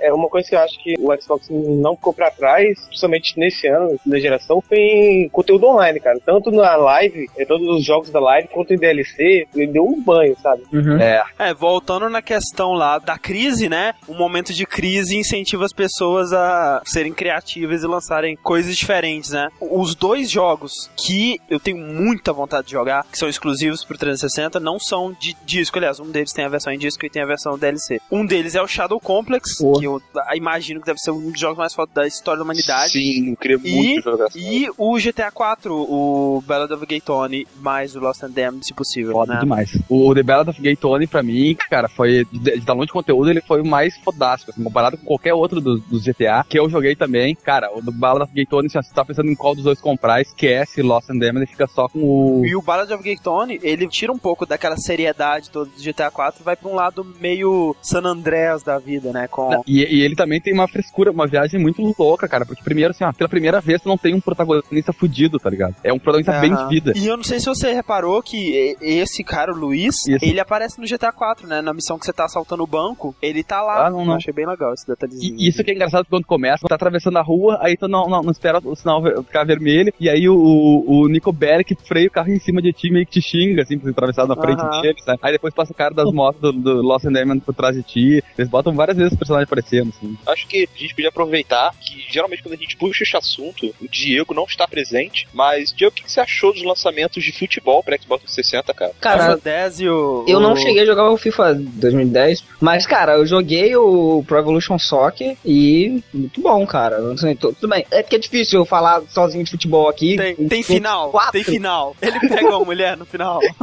É uma coisa que eu acho que o Xbox não ficou pra trás, principalmente nesse ano da geração, foi em conteúdo online, cara. Tanto na live, em todos os jogos da live, quanto em DLC, ele deu um banho, sabe? É, É, voltando na questão lá da crise, né? Um momento de crise incentiva as pessoas a serem criativas e lançarem coisas diferentes, né? Os dois jogos que eu tenho muita vontade de jogar, que são exclusivos pro 360, não são de disco. Aliás, um deles tem a versão em disco e tem a versão DLC. Um deles é o Shadow Complex, Pô. que eu imagino que deve ser um dos jogos mais fodas da história da humanidade. Sim, eu queria E- muito jogar essa. E o GTA 4, o Ballad of Gay Tony, mais o Lost and Damned, se possível, foda né? demais. O The Ballad of Gay Tony, pra mim, cara, foi, de, de download de conteúdo, ele foi o mais fodástico, assim, comparado com qualquer outro dos dos GTA, que eu joguei também. Cara, o The Ballad of Gay Tony, se você tá pensando em qual dos dois comprar, esquece Lost and Damned e fica só com o... E o Ballad of Gay Tony, ele tira um pouco daquela seriedade toda do GTA 4 e vai pra um lado meio San Andreas da vida, né? Com... E, e ele também tem uma frescura, uma viagem muito louca, cara. Porque primeiro, assim, ó, pela primeira vez tu não tem um protagonista fudido, tá ligado? É um protagonista bem Aham. de vida. E eu não sei se você reparou que esse cara, o Luiz, Isso. ele aparece no GTA 4, né? Na missão que você tá assaltando o banco, ele tá lá. Ah, não, não. Eu achei bem legal esse detalhezinho. E isso que é engraçado quando começa, tá atravessando a rua, aí tu não, não, não espera o sinal ficar vermelho, e aí o, o, o Nico Bellic freia o carro em cima de ti, meio que te xinga, assim, atravessado na frente Aham. dele, sabe? Aí depois passa o cara das motos do, do Lost and Damned por trás de ti, eles botam várias vezes o personagem aparecendo, assim. Acho que a gente podia aproveitar que geralmente quando a gente puxa esse assunto, o Diego não está presente. Mas, Diego, o que você achou dos lançamentos de futebol para Xbox 360, cara? Cara, 10 e o. eu não o- cheguei a jogar o FIFA 2010, mas, cara, eu joguei o Pro Evolution Soccer e muito bom, cara. Tu- Tudo bem, é porque é difícil eu falar sozinho de futebol aqui. Tem, tem final, quatro. tem final. Ele pega uma mulher no final.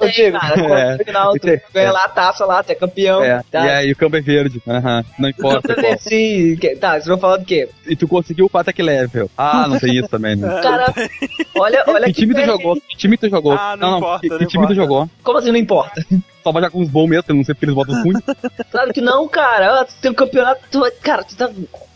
É, é, cara, no final, tu É. ganha lá a taça lá, tu é campeão. É, tá? e aí o campo é verde, não importa. Sim, que- tá, vocês vão falar do quê? E tu conseguiu o Patek Level. Ah, não tem isso também, né? Cara, olha, olha Que time tu jogou? Que time tu jogou? Ah, não importa, que, não que time tu importa. Como assim não importa? Só vai jogar com os bons mesmo, eu não sei porque eles botam ruim. Claro que não, cara. Tem um campeonato. Cara, tu tá.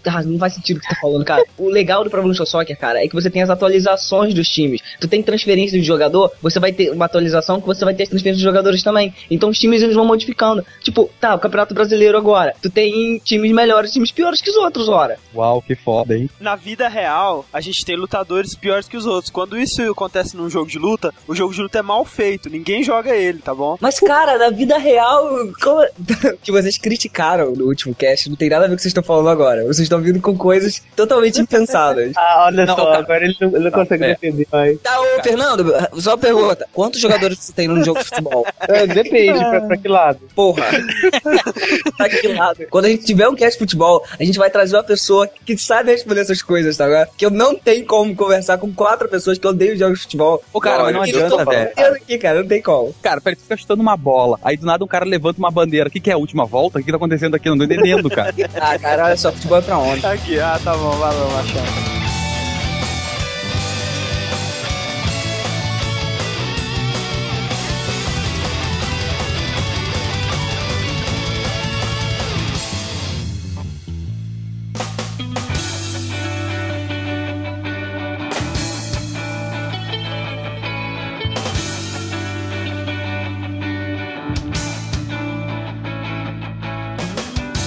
Ah, não faz sentido o que você tá falando, cara. O legal do Pro Evolution Soccer, cara, é que você tem as atualizações dos times. Tu tem transferência de jogador, você vai ter uma atualização que você vai ter as transferências de jogadores também. Então os times eles vão modificando. Tipo, tá, o Campeonato Brasileiro agora. Tu tem times melhores, times piores que os outros, ora. Uau, que foda, hein? Na vida real, a gente tem lutadores piores que os outros. Quando isso acontece num jogo de luta, o jogo de luta é mal feito. Ninguém joga ele, tá bom? Mas, cara, na vida real, como... que vocês criticaram no último cast, não tem nada a ver com o que vocês estão falando agora. Vocês estão vindo com coisas totalmente impensadas. Ah, olha Não, só, cara. agora ele não, ele não consegue é. defender mais. Tá, ô, Fernando, só uma pergunta. Quantos jogadores você tem num jogo de futebol? É, depende, pra, pra que lado? Porra. de que lado? Quando a gente tiver um cast de futebol, a gente vai trazer uma pessoa que sabe responder essas coisas, tá? Que eu não tenho como conversar com quatro pessoas que odeiam jogos de futebol. Ô, cara, mas não E eu adianta, tô velho. aqui, cara, não tem como. Cara, peraí, tu fica chutando uma bola. Aí do nada um cara levanta uma bandeira. O que, que é a última volta? O que, que tá acontecendo aqui? Eu não tô entendendo, cara. Ah, cara, olha só, futebol é pra onde? Aqui, ah, tá bom, valeu, Machado.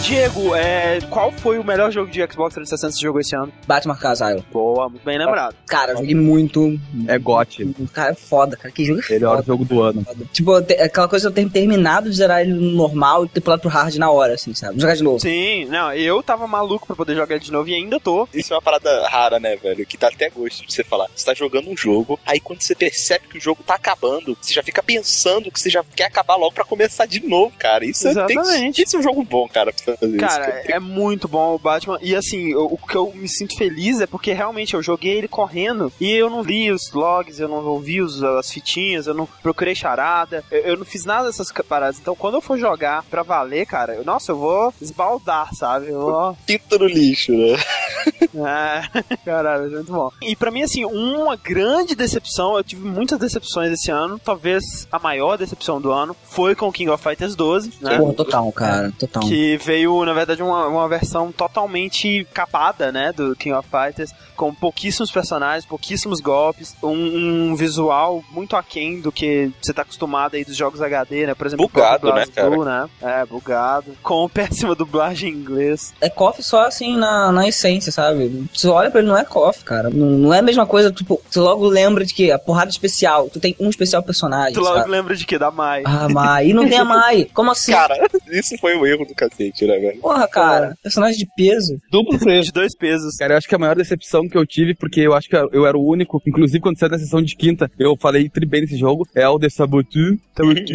Diego, é, qual foi o melhor jogo de Xbox 360 que você jogou esse ano? Batman Arkham Boa, muito bem lembrado. Cara, eu joguei muito. É GOT. Cara, é foda, cara. Que jogo é Melhor foda. jogo do ano. Tipo, te- aquela coisa de eu ter terminado de zerar ele no normal e ter pulado pro hard na hora, assim, sabe? Jogar de novo. Sim, não, eu tava maluco pra poder jogar ele de novo e ainda tô. Isso é uma parada rara, né, velho? Que dá até gosto de você falar. Você tá jogando um jogo, aí quando você percebe que o jogo tá acabando, você já fica pensando que você já quer acabar logo pra começar de novo, cara. Isso é, tem, Exatamente. isso é um jogo bom, cara, Cara, isso. é muito bom o Batman. E assim, o, o que eu me sinto feliz é porque realmente eu joguei ele correndo e eu não li os logs, eu não ouvi os, as fitinhas, eu não procurei charada, eu, eu não fiz nada dessas paradas. Então quando eu for jogar pra valer, cara, eu- nossa, eu vou esbaldar, sabe? Eu vou. Pinto no lixo, né? É, caralho, é muito bom. E pra mim, assim, uma grande decepção, eu tive muitas decepções esse ano, talvez a maior decepção do ano, foi com King of Fighters 12, né? Porra, total, cara, total. Que veio, na verdade, uma, uma versão totalmente capada, né, do King of Fighters, com pouquíssimos personagens, pouquíssimos golpes, um, um visual muito aquém do que você tá acostumado aí dos jogos HD, né, por exemplo, Bugado, né, BlazBlue, né, é, bugado, com péssima dublagem em inglês. É KOF só assim na, na essência, sabe? Você olha pra ele, não é KOF, cara. Não, não é a mesma coisa, tipo, você logo lembra de que a porrada especial, tu tem um especial personagem. Tu logo sabe? lembra de que? Da Mai. Ah, Mai. E não tem a Mai. Como assim? Cara, isso foi o erro do cacete, né, velho? Porra, cara. Personagem de peso. Duplo preço. de dois pesos. Cara, eu acho que a maior decepção que eu tive, porque eu acho que eu era o único, inclusive quando saiu da sessão de quinta, eu falei tri bem nesse jogo, é o The Sabotu,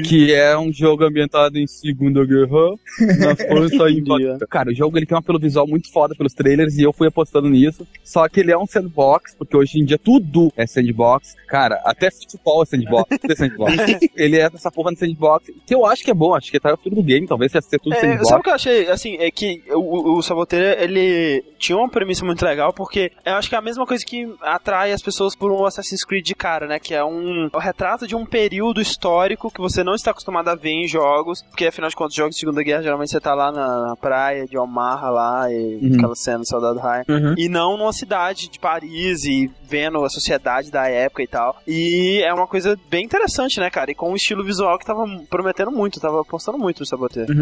que é um jogo ambientado em Segunda Guerra, na França e Dia. Cara, o jogo ele tem um apelo visual muito foda pelos trailers e eu fui apostando nisso. Só que ele é um sandbox, porque hoje em dia tudo é sandbox. Cara, até futebol é sandbox. tudo é sandbox. ele é essa porra no sandbox, que eu acho que é bom, acho que tá tudo do game, talvez ia ser tudo É, sandbox. sabe o que eu achei? Assim, é que o, o Saboteiro, ele tinha uma premissa muito legal, porque eu acho que é a mesma coisa que atrai as pessoas por um Assassin's Creed de cara, né? Que é um, o retrato de um período histórico que você não está acostumado a ver em jogos, porque afinal de contas, jogos de Segunda Guerra, geralmente você tá lá na, na praia de Omaha lá, e Uhum. aquela cena do Soldado Ryan. Uhum. E não numa cidade de Paris e vendo a sociedade da época e tal. E é uma coisa bem interessante, né, cara? E com um estilo visual que tava prometendo muito, tava apostando muito no Saboteiro.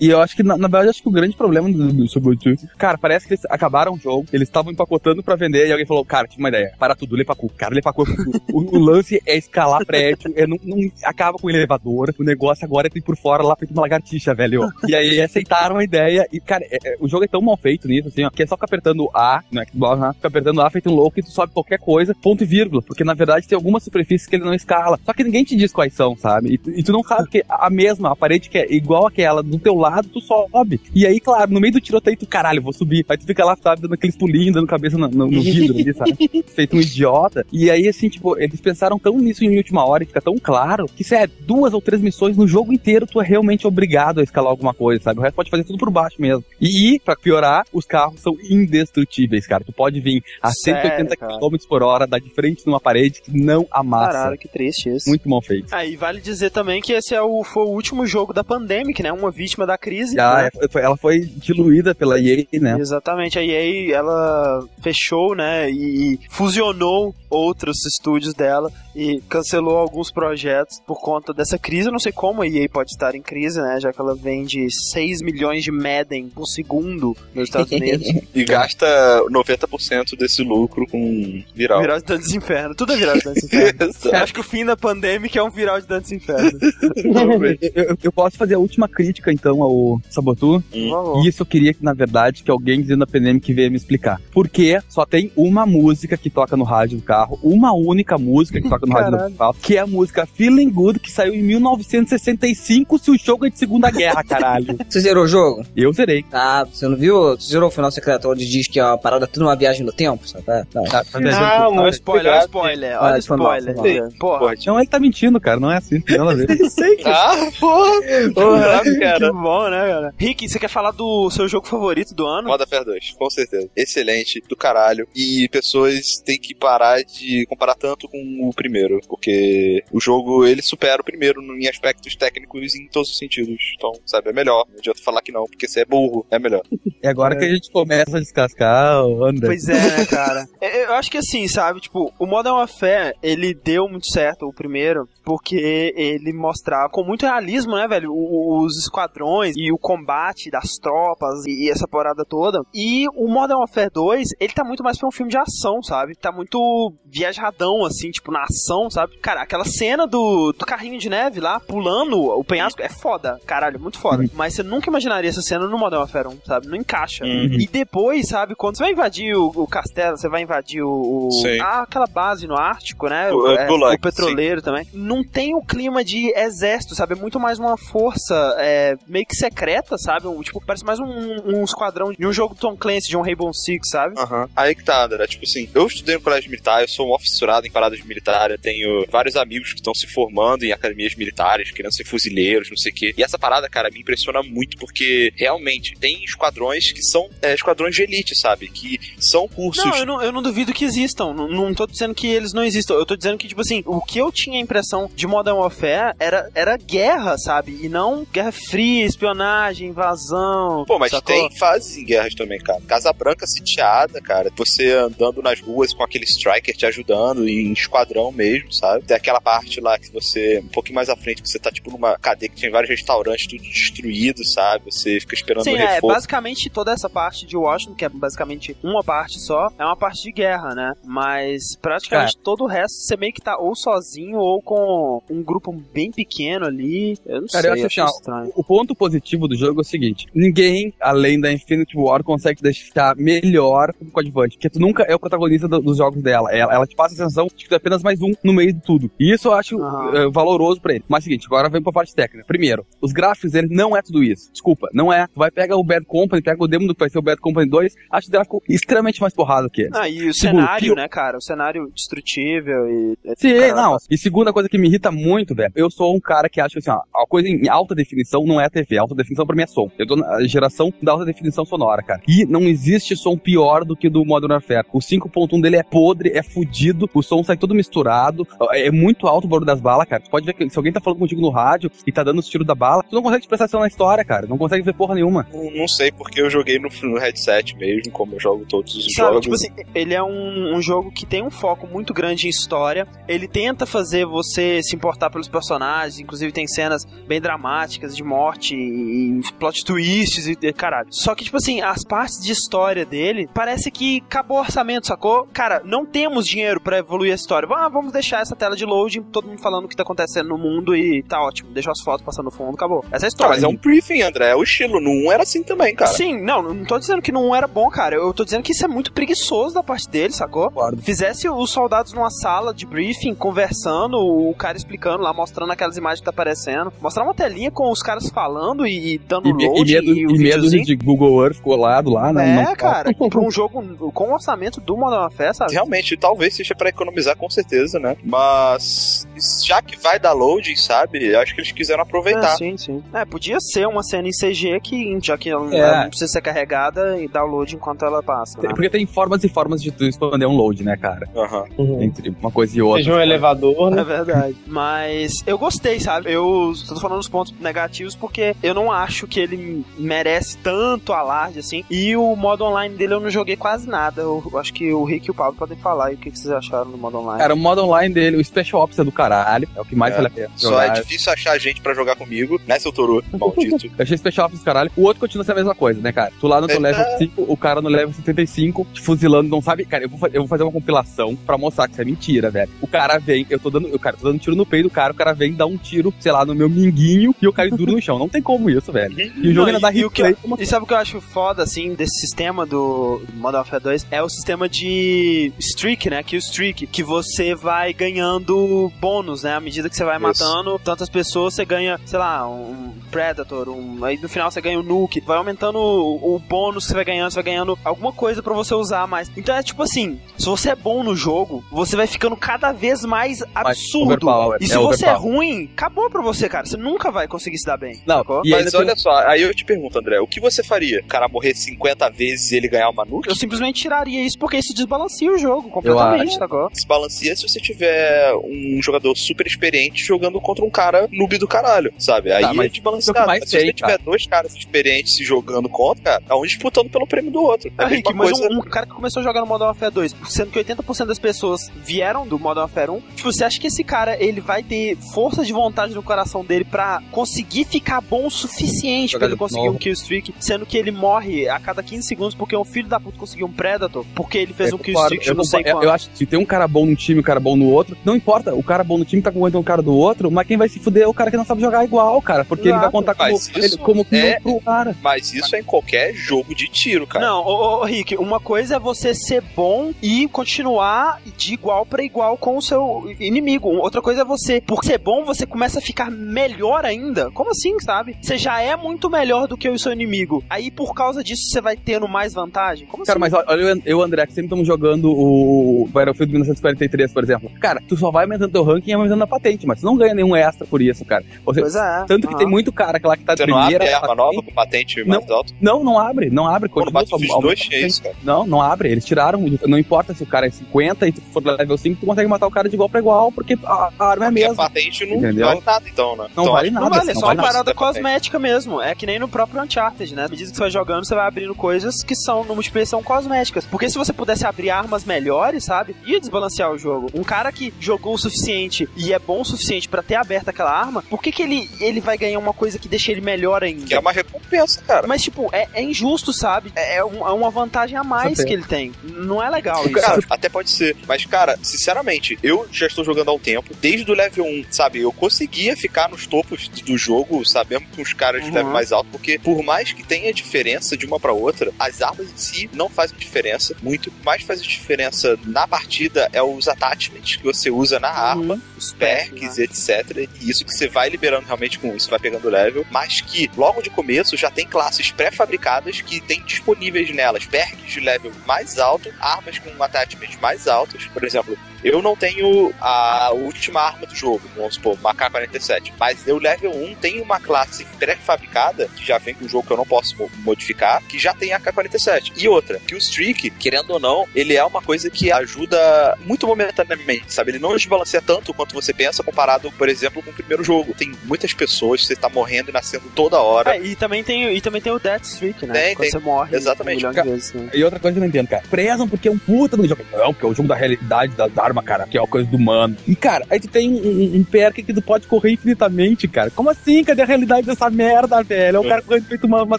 E eu acho que, na, na verdade, acho que o grande problema do, do Subway cara, parece que eles acabaram o jogo, eles estavam empacotando pra vender e alguém falou, cara, tive uma ideia, para tudo, lê pra cu, cara, lê pra cu. o, o lance é escalar prédio, é não, não acaba com o elevador, o negócio agora é ter por fora lá feito uma lagartixa, velho. E aí aceitaram a ideia e, cara, é- é- o jogo é tão mal feito nisso, assim, ó, que é só ficar apertando A, no Xbox, né? Fica apertando A feito um louco e tu sobe qualquer coisa, ponto e vírgula, porque na verdade tem algumas superfícies que ele não escala. Só que ninguém te diz quais são, sabe? E, tu- e tu não sabe que a mesma, a parede que é igual àquela do teu lado, tu sobe. E aí, claro, no meio do tiroteio, tu, caralho, vou subir. Aí tu fica lá, sabe, dando aqueles pulinhos, dando cabeça no, no- no vidro ali, sabe? Feito um idiota. E aí, assim, tipo, eles pensaram tão nisso em última hora e fica tão claro que se é duas ou três missões no jogo inteiro, tu é realmente obrigado a escalar alguma coisa, sabe? O resto pode fazer tudo por baixo mesmo. E, e pra piorar, os carros são indestrutíveis, cara. Tu pode vir a Sério, 180 cara? km por hora, dar de frente numa parede que não amassa. Caralho, que triste isso. Muito mal feito. Aí vale dizer também que esse é o, foi o último jogo da Pandemic, né? Uma vítima da crise. Já, né? ela foi diluída pela EA, né? Exatamente, a EA ela fechou, né, e fusionou outros estúdios dela e cancelou alguns projetos por conta dessa crise. Eu não sei como a EA pode estar em crise, né, já que ela vende 6 milhões de Madden por segundo nos Estados Unidos. E gasta 90% desse lucro com viral. Viral de Dantes Inferno. Tudo é viral de Dantes Inferno. Acho que o fim da pandemia é um viral de Dantes Inferno. Eu, eu- eu posso fazer a última crítica, então, ao Sabotu? Por. E isso eu queria, que, na verdade, que alguém dizendo a PNM que veio me explicar. Porque só tem uma música que toca no rádio do carro, uma única música que toca no rádio do carro, que é a música Feeling Good, que saiu em 1965, se o jogo é de Segunda Guerra, caralho. Você zerou o jogo? Eu zerei. Ah, você não viu? Você zerou o final secreto onde diz que a parada é tudo uma viagem no tempo? Sabe? Tá, tá. Tá, tá vendo? Ah, Olha o mas spoiler, olha o spoiler, olha Ah, spoiler. foi Porra. Não, ele tá mentindo, cara. Não é assim. Não tem nada a ver. Ah, porra! Porra, Que cara. bom, né, cara? Rick, você quer falar do seu jogo favorito do ano? Modern Warfare 2, com certeza. Excelente, do caralho. E pessoas têm que parar de comparar tanto com o primeiro, porque o jogo ele supera o primeiro em aspectos técnicos em todos os sentidos. Então, sabe, é melhor. Não adianta falar que não, porque você é burro, é melhor. É agora que a gente começa a descascar o André. Pois é, né, cara? É, Eu acho que assim, sabe, tipo, o Modern Warfare, ele deu muito certo, o primeiro, porque ele mostrava com muito realismo, né, velho, os esquadrões e o combate das tropas e essa parada toda. E o Modern Warfare 2, ele tá muito mais pra um filme de ação, sabe? Tá muito viajadão, assim, tipo, na ação, sabe? Cara, aquela cena do, do carrinho de neve lá, pulando o penhasco, é foda, caralho, muito foda. Mas você nunca imaginaria essa cena no Modern Warfare 1, sabe? Não encaixa. E depois, sabe, quando você vai invadir o, o castelo, você vai invadir o. o- Sim. ah, aquela base no Ártico, né? O- é, Gulag, o petroleiro também. Não tem o clima de exército, sabe? É muito mais uma força é, meio que secreta, sabe? Um, tipo, parece mais um, um esquadrão de um jogo Tom Clancy, de um Rainbow Six, sabe? Aham. Aí que tá, André. Tipo assim, eu estudei no colégio militar, eu sou um fissurado em paradas militares, eu tenho vários amigos que estão se formando em academias militares, querendo ser fuzileiros, não sei o quê. E essa parada, cara, me impressiona muito, porque realmente tem esquadrões que são é, esquadrões de elite, sabe? Que são cursos. Não eu, não, eu não duvido que existam. Não, não tô dizendo que eles não existam. Eu tô dizendo que, tipo assim, o que eu tinha a impressão de Modern Warfare era, era guerra, sabe? E não guerra fria, espionagem, invasão. Pô, mas sacou? tem fases em guerras também, cara. Casa Branca sitiada, cara. Você andando nas ruas com aquele striker te ajudando e em esquadrão mesmo, sabe? Tem aquela parte lá que você, um pouquinho mais à frente, que você tá tipo numa cadeia que tem vários restaurantes tudo destruído, sabe? Você fica esperando Sim, o é, reforço. basicamente toda essa parte de Washington, que é basicamente uma parte só, é uma parte de guerra, né? Mas praticamente todo o resto você meio que tá ou sozinho ou com um grupo bem pequeno ali. Eu não Cara, eu sei, acho acho assim, estranho. o ponto positivo do jogo é o seguinte: ninguém, além da Infinity War, consegue deixar melhor como coadjuvante, porque tu nunca é o protagonista do- dos jogos dela. Ela, ela te passa a sensação de que tu é apenas mais um no meio de tudo. E isso eu acho Aham. eh, valoroso pra ele. Mas seguinte, agora vem pra parte técnica. Primeiro, os gráficos dele não é tudo isso. Desculpa, não é. Tu vai pegar o Bad Company, pega o demo do que vai ser o Bad Company 2, acho o gráfico extremamente mais porrada que esse. Ah, e o Segundo, cenário, que- né, cara? O cenário destrutível e. Sim, Cara, não. E segunda coisa que me irrita muito, velho, eu sou um cara que acha que assim, ó, a coisa em alta definição não é TV, alta definição pra mim é som. Eu tô na geração da alta definição sonora, cara. E não existe som pior do que do Modern Warfare. O 5.1 dele é podre, é fudido, o som sai todo misturado, é muito alto o barulho das balas, cara. Tu pode ver que se alguém tá falando contigo no rádio e tá dando os tiros da bala, tu não consegue te prestar atenção na história, cara. Não consegue ver porra nenhuma. Não, não sei porque eu joguei no, no headset mesmo, como eu jogo todos os Sabe, jogos. tipo assim, ele é um, um jogo que tem um foco muito grande em história. Ele tenta fazer você se importar pelos personagens, inclusive tem cenas bem dramáticas de morte e, plot twists e e caralho. Só que, tipo assim, as partes de história dele, parece que acabou o orçamento, sacou? Cara, não temos dinheiro pra evoluir a história. Ah, vamos deixar essa tela de loading, todo mundo falando o que tá acontecendo no mundo e tá ótimo. Deixa as fotos passando no fundo, acabou. Essa é a história. mas é um briefing, André. É o estilo. No 1 era assim também, cara. Sim, não, não tô dizendo que não era bom, cara. Eu tô dizendo que isso é muito preguiçoso da parte dele, sacou? Fizesse os soldados numa sala de briefing, conversando, o cara explicando lá, mostrando aquelas imagens que tá aparecendo. Mostrar uma telinha com os caras falando e, dando E, load e medo, e o e medo de Google Earth colado lá, né? É, Não- cara, pra um jogo com o orçamento do Modern Warfare, sabe? Realmente, talvez seja pra economizar, com certeza, né? Mas já que vai dar loading, sabe? Eu acho que eles quiseram aproveitar. É, sim, sim. É, podia ser uma cena em CG que, já que ela É. ela não precisa ser carregada e download enquanto ela passa. Né? Porque tem formas e formas de tu expandir um load, né, cara? Aham. Entre uma coisa e outra. Seja um elevador, É né? verdade. Mas eu gostei, sabe? Eu tô falando os pontos negativos porque eu não acho que ele merece tanto alarde assim. E o modo online dele eu não joguei quase nada. Eu, eu acho que o Rick e o Pablo podem falar aí o que, que vocês acharam do modo online. Cara, o modo online dele, o Special Ops é do caralho. É o que mais É. vale a pena. Só jogar. é difícil achar gente pra jogar comigo, né, seu Toru? Maldito. Eu achei Special Ops do caralho. O outro continua sendo a mesma coisa, né, cara? Tu lá no teu É. level 5, o cara no level 75, te fuzilando, não sabe. Cara, eu vou, eu vou fazer uma compilação pra mostrar que isso é mentira, velho. O cara vem, eu tô dando. Eu, cara, tô dando tiro no peito do cara, o cara vem, dá um tiro, sei lá, no meu minguinho e eu caio duro no chão. Não tem como isso, velho. E o jogo Não, ainda dá e que, replay. como- e sabe o que eu acho foda, assim, desse sistema do Modern Warfare 2? É o sistema de streak, né? Kill streak, que você vai ganhando bônus, né? À medida que você vai Isso. matando tantas pessoas, você ganha, sei lá, um Predator, um... aí no final você ganha um Nuke. Vai aumentando o, o bônus que você vai ganhando, você vai ganhando alguma coisa pra você usar mais. Então é tipo assim, se você é bom no jogo, você vai ficando cada vez mais absurdo. e é se você é ruim, acabou pra você, cara. Você nunca vai conseguir se dar bem. Não, sacou? e Mas olha só, aí eu te pergunto, André, o que você faria? O cara morrer 50 vezes e ele ganhar uma nuke? Eu simplesmente tiraria isso porque isso desbalanceia o jogo completamente, acho. sacou? Se você tiver um jogador super experiente jogando contra um cara noob do caralho, sabe? Aí Tá, mas é desbalanceado. é Mas se você tem, tiver dois caras experientes se jogando contra, cara, é um disputando pelo prêmio do outro. É a Ah, Rick, mas coisa. um, um cara que começou a jogar no Modern Warfare 2, sendo que 80% das pessoas vieram do Modern Warfare 1, tipo, você acha que esse cara, ele vai ter força de vontade no coração dele pra conseguir ficar bom o suficiente pra ele conseguir novo. um kill streak, sendo que ele morre a cada 15 segundos porque um filho da puta conseguiu um Predator, porque ele fez Eu um kill concordo, streak eu, não sei quanto. eu acho que se tem um cara bom num time e um cara bom no outro, não importa, o cara bom no time tá aguentando o cara do outro, mas quem vai se fuder é o cara que não sabe jogar igual, cara, porque ele vai Exato. contar como, Mas ele, isso como é- pro cara. Mas isso é em qualquer jogo de tiro, cara. Não, ô, ô, Rick, uma coisa é você ser bom e continuar de igual pra igual com o seu inimigo. Outra coisa é você, por ser bom, você começa a ficar melhor ainda. Como assim, sabe? Você já é muito melhor do que o seu inimigo. Aí, por causa disso, você vai tendo mais vantagem? Como Cara, assim? mas olha eu e o André, que sempre estamos jogando o Battlefield 1943, por exemplo. Cara, tu só vai aumentando teu ranking e aumentando a patente, mas tu não ganha nenhum extra por isso, cara. Você- Pois é. tanto que aham. tem muito cara que lá que tá de Você não primeira. abre arma patente- nova com patente mais alto? Não, não abre, não abre. Pô, no Battlefield só- 2 tinha isso, cara. Não, não abre. Eles tiraram. Não importa se o cara é 50 e tu for level 5, tu consegue matar o cara de igual pra igual, porque a, a arma é a Porque a mesma. patente não Entendeu? vale nada, então, né? Não Então, vale nada. Não vale, é não só vale uma parada cosmética mesmo. É que nem no próprio Uncharted, né? À medida que você vai jogando, você vai abrindo coisas que são, no multiplayer, são cosméticas. Porque se você pudesse abrir armas melhores, sabe? Ia desbalancear o jogo. Um cara que jogou o suficiente e é bom o suficiente pra ter aberto aquela arma, por que, que ele, ele vai ganhar uma coisa que deixa ele melhor ainda? Que é uma recompensa, cara. Mas, tipo, é, é injusto, sabe? É, é um- é uma vantagem a mais que ele tem. Não é legal isso. Cara, até pode ser. Mas, cara, sinceramente, eu já estou jogando há um tempo, desde o level 1, sabe? Eu conseguia ficar nos topos do jogo, sabendo com os caras de Uhum. level mais alto, porque por mais que tenha diferença de uma pra outra, as armas em si não fazem diferença. Muito mais faz diferença na partida é os attachments que você usa na arma, Uhum. os perks, perks, etc. E isso que você vai liberando realmente com isso, vai pegando level. Mas que logo de começo já tem classes pré-fabricadas que tem disponíveis nelas perks de level mais alto, armas com attachments mais altos. Por exemplo, eu não tenho a última arma do jogo, vamos supor, uma K-47. Mas eu, level 1, tenho uma classe pré-fabricada, que já vem com o jogo que eu não posso mo- modificar, que já tem a K-47. E outra, que o Streak, querendo ou não, ele é uma coisa que ajuda muito momentaneamente, sabe? Ele não desbalanceia tanto quanto você pensa, comparado, por exemplo, com o primeiro jogo. Tem muitas pessoas, você tá morrendo e nascendo toda hora. É, e também tem, e também tem o Death Streak, né? Tem, Quando tem. você morre Exatamente. um milhão de vezes. Né? E outra coisa que eu não entendo, cara. Prezam porque é um puta do jogo. Não, porque é o jogo da realidade da da arma, cara, que é uma coisa do humano. E, cara, aí tu tem um, um, um perk que tu pode correr infinitamente, cara. Como assim? Cadê a realidade dessa merda, velho? É o cara correndo feito uma, uma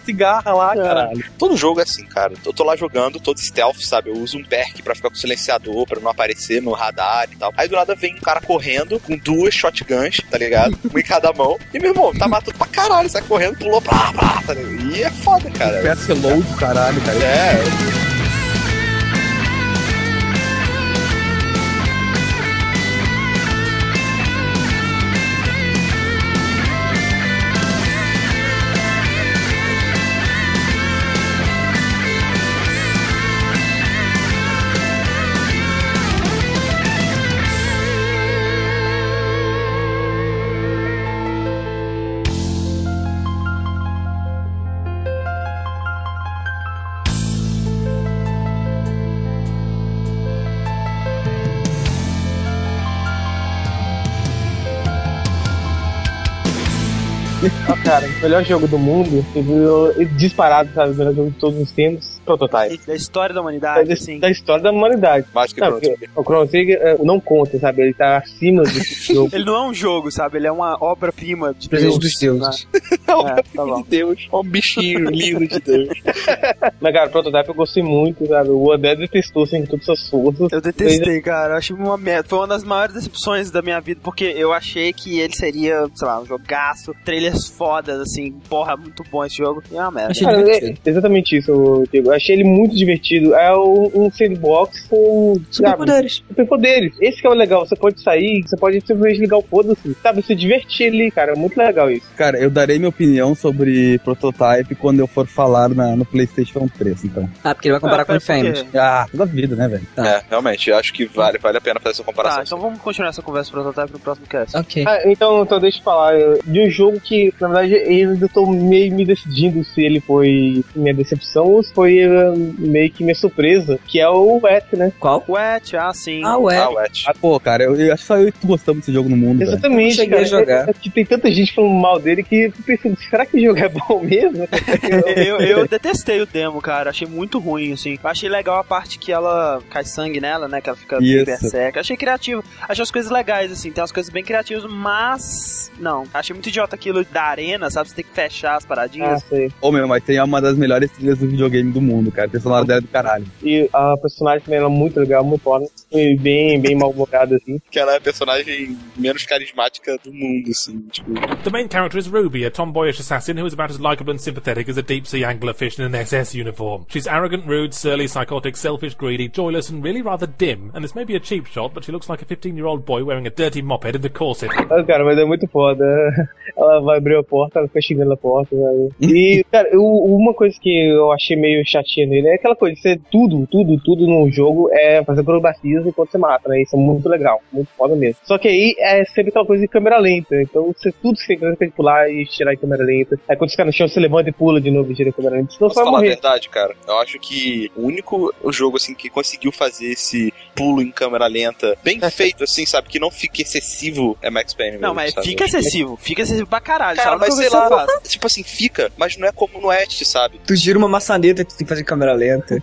cigarra lá, caralho. Todo jogo é assim, cara. Eu tô lá jogando, todo stealth, sabe? Eu uso um perk pra ficar com silenciador, pra não aparecer no radar e tal. Aí do nada vem um cara correndo com duas shotguns, tá ligado? Uma em cada mão. E meu irmão, tá matando pra caralho, sai correndo, pulou pra lá, tá ligado? E é foda, cara. Load do caralho, cara. É, cara, melhor jogo do mundo, disparado, sabe? Melhor jogo de todos os tempos, Prototype. Da história da humanidade, Da, assim. da história da humanidade. Mais que Não, o Chrono Trigger é, não conta, sabe? Ele tá acima do jogo. Ele não é um jogo, sabe? Ele é uma obra-prima de Presente Deus. dos deuses. né? É, tá bom. de Deus. Um bichinho lindo de Deus. Mas, cara, Prototype eu gostei muito, sabe? O André detestou, assim, com todas as forças. Eu detestei, cara. Eu achei uma merda. Foi uma das maiores decepções da minha vida, porque eu achei que ele seria, sei lá, um jogaço, trailers fodas, assim, porra, muito bom esse jogo. E é uma merda. Cara, é exatamente isso, Diego. Achei ele muito divertido. É um, um sandbox com. sabe, Superpoderes. Superpoderes. Esse que é o legal. Você pode sair, você pode simplesmente ligar o foda-se. Sabe, se divertir ali, cara. É muito legal isso. Cara, eu darei minha opinião sobre Prototype quando eu for falar na, no PlayStation 3, então. Ah, porque ele vai comparar Ah, com o pera, por Infamous. quê? Ah, toda vida, né, velho? É, realmente, eu acho que vale, vale a pena fazer essa comparação. Tá, então vamos continuar essa conversa pro prototype no próximo cast. Ok. Ah, então, então deixa eu falar de um jogo que, na verdade, eu ainda tô meio me decidindo se ele foi minha decepção ou se foi meio que minha surpresa, que é o Wet, né? Qual? Wet, ah, sim. Ah, ué. Ah, Wet. Ah, pô, cara, eu, eu acho que só eu e tu gostamos desse jogo no mundo, velho. Exatamente, Eu cheguei cara. a jogar. É, é que tem tanta gente falando mal dele que eu tô pensando, será que o jogo é bom mesmo? eu, eu detestei o demo, cara. Achei muito ruim, assim. Eu achei legal a parte que ela cai sangue nela, né? Que ela fica Isso. berserca. Achei criativo. Achei as coisas legais, assim. Tem umas coisas bem criativas, mas. Não. Achei muito idiota aquilo da arena, sabe? Você tem que fechar as ah, paradinhas. sei. Ô, meu, mas tem uma das melhores trilhas do videogame do mundo, cara. Tem sonora dela é do caralho. E a personagem também era muito legal, muito foda. E bem, bem mal-humorada, assim. Que ela é a personagem menos carismática do mundo, assim. Tipo, The main character is Ruby, a tomboyish assassin who is about as likable and sympathetic as a deep sea anglerfish in an SS uniform. She's arrogant, rude, surly, psychotic, selfish, greedy, joyless, and really rather dim. And this may be a cheap shot, but she looks like a 15 year old boy wearing a dirty moped in the corset. Ah, cara, mas é muito foda. Ela vai abrir a porta, ela fica xingando a porta, sabe? E, cara, eu- uma coisa que eu achei meio chatinha nele é aquela coisa, você tudo, tudo, tudo no jogo é fazer acrobacias enquanto você mata, né? Isso é muito legal, muito foda mesmo. Só que aí é sempre aquela coisa de câmera lenta, então você tudo que você tem que pular e tirar em câmera lenta. Aí quando você cai no chão, você levanta e pula de novo e tira em câmera lenta. Senão Posso você vai falar a morrer. verdade, cara? Eu acho que o único jogo, assim, que conseguiu fazer esse pulo em câmera lenta bem feito, assim, sabe? Que não fica excessivo é Max Payne Não, mesmo, mas sabe? fica excessivo. Fica excessivo pra caralho. Cara, sabe? mas sei lá, tipo assim, fica, mas não é como no West, sabe? Tu gira uma maçaneta, tu tem que fazer em câmera lenta.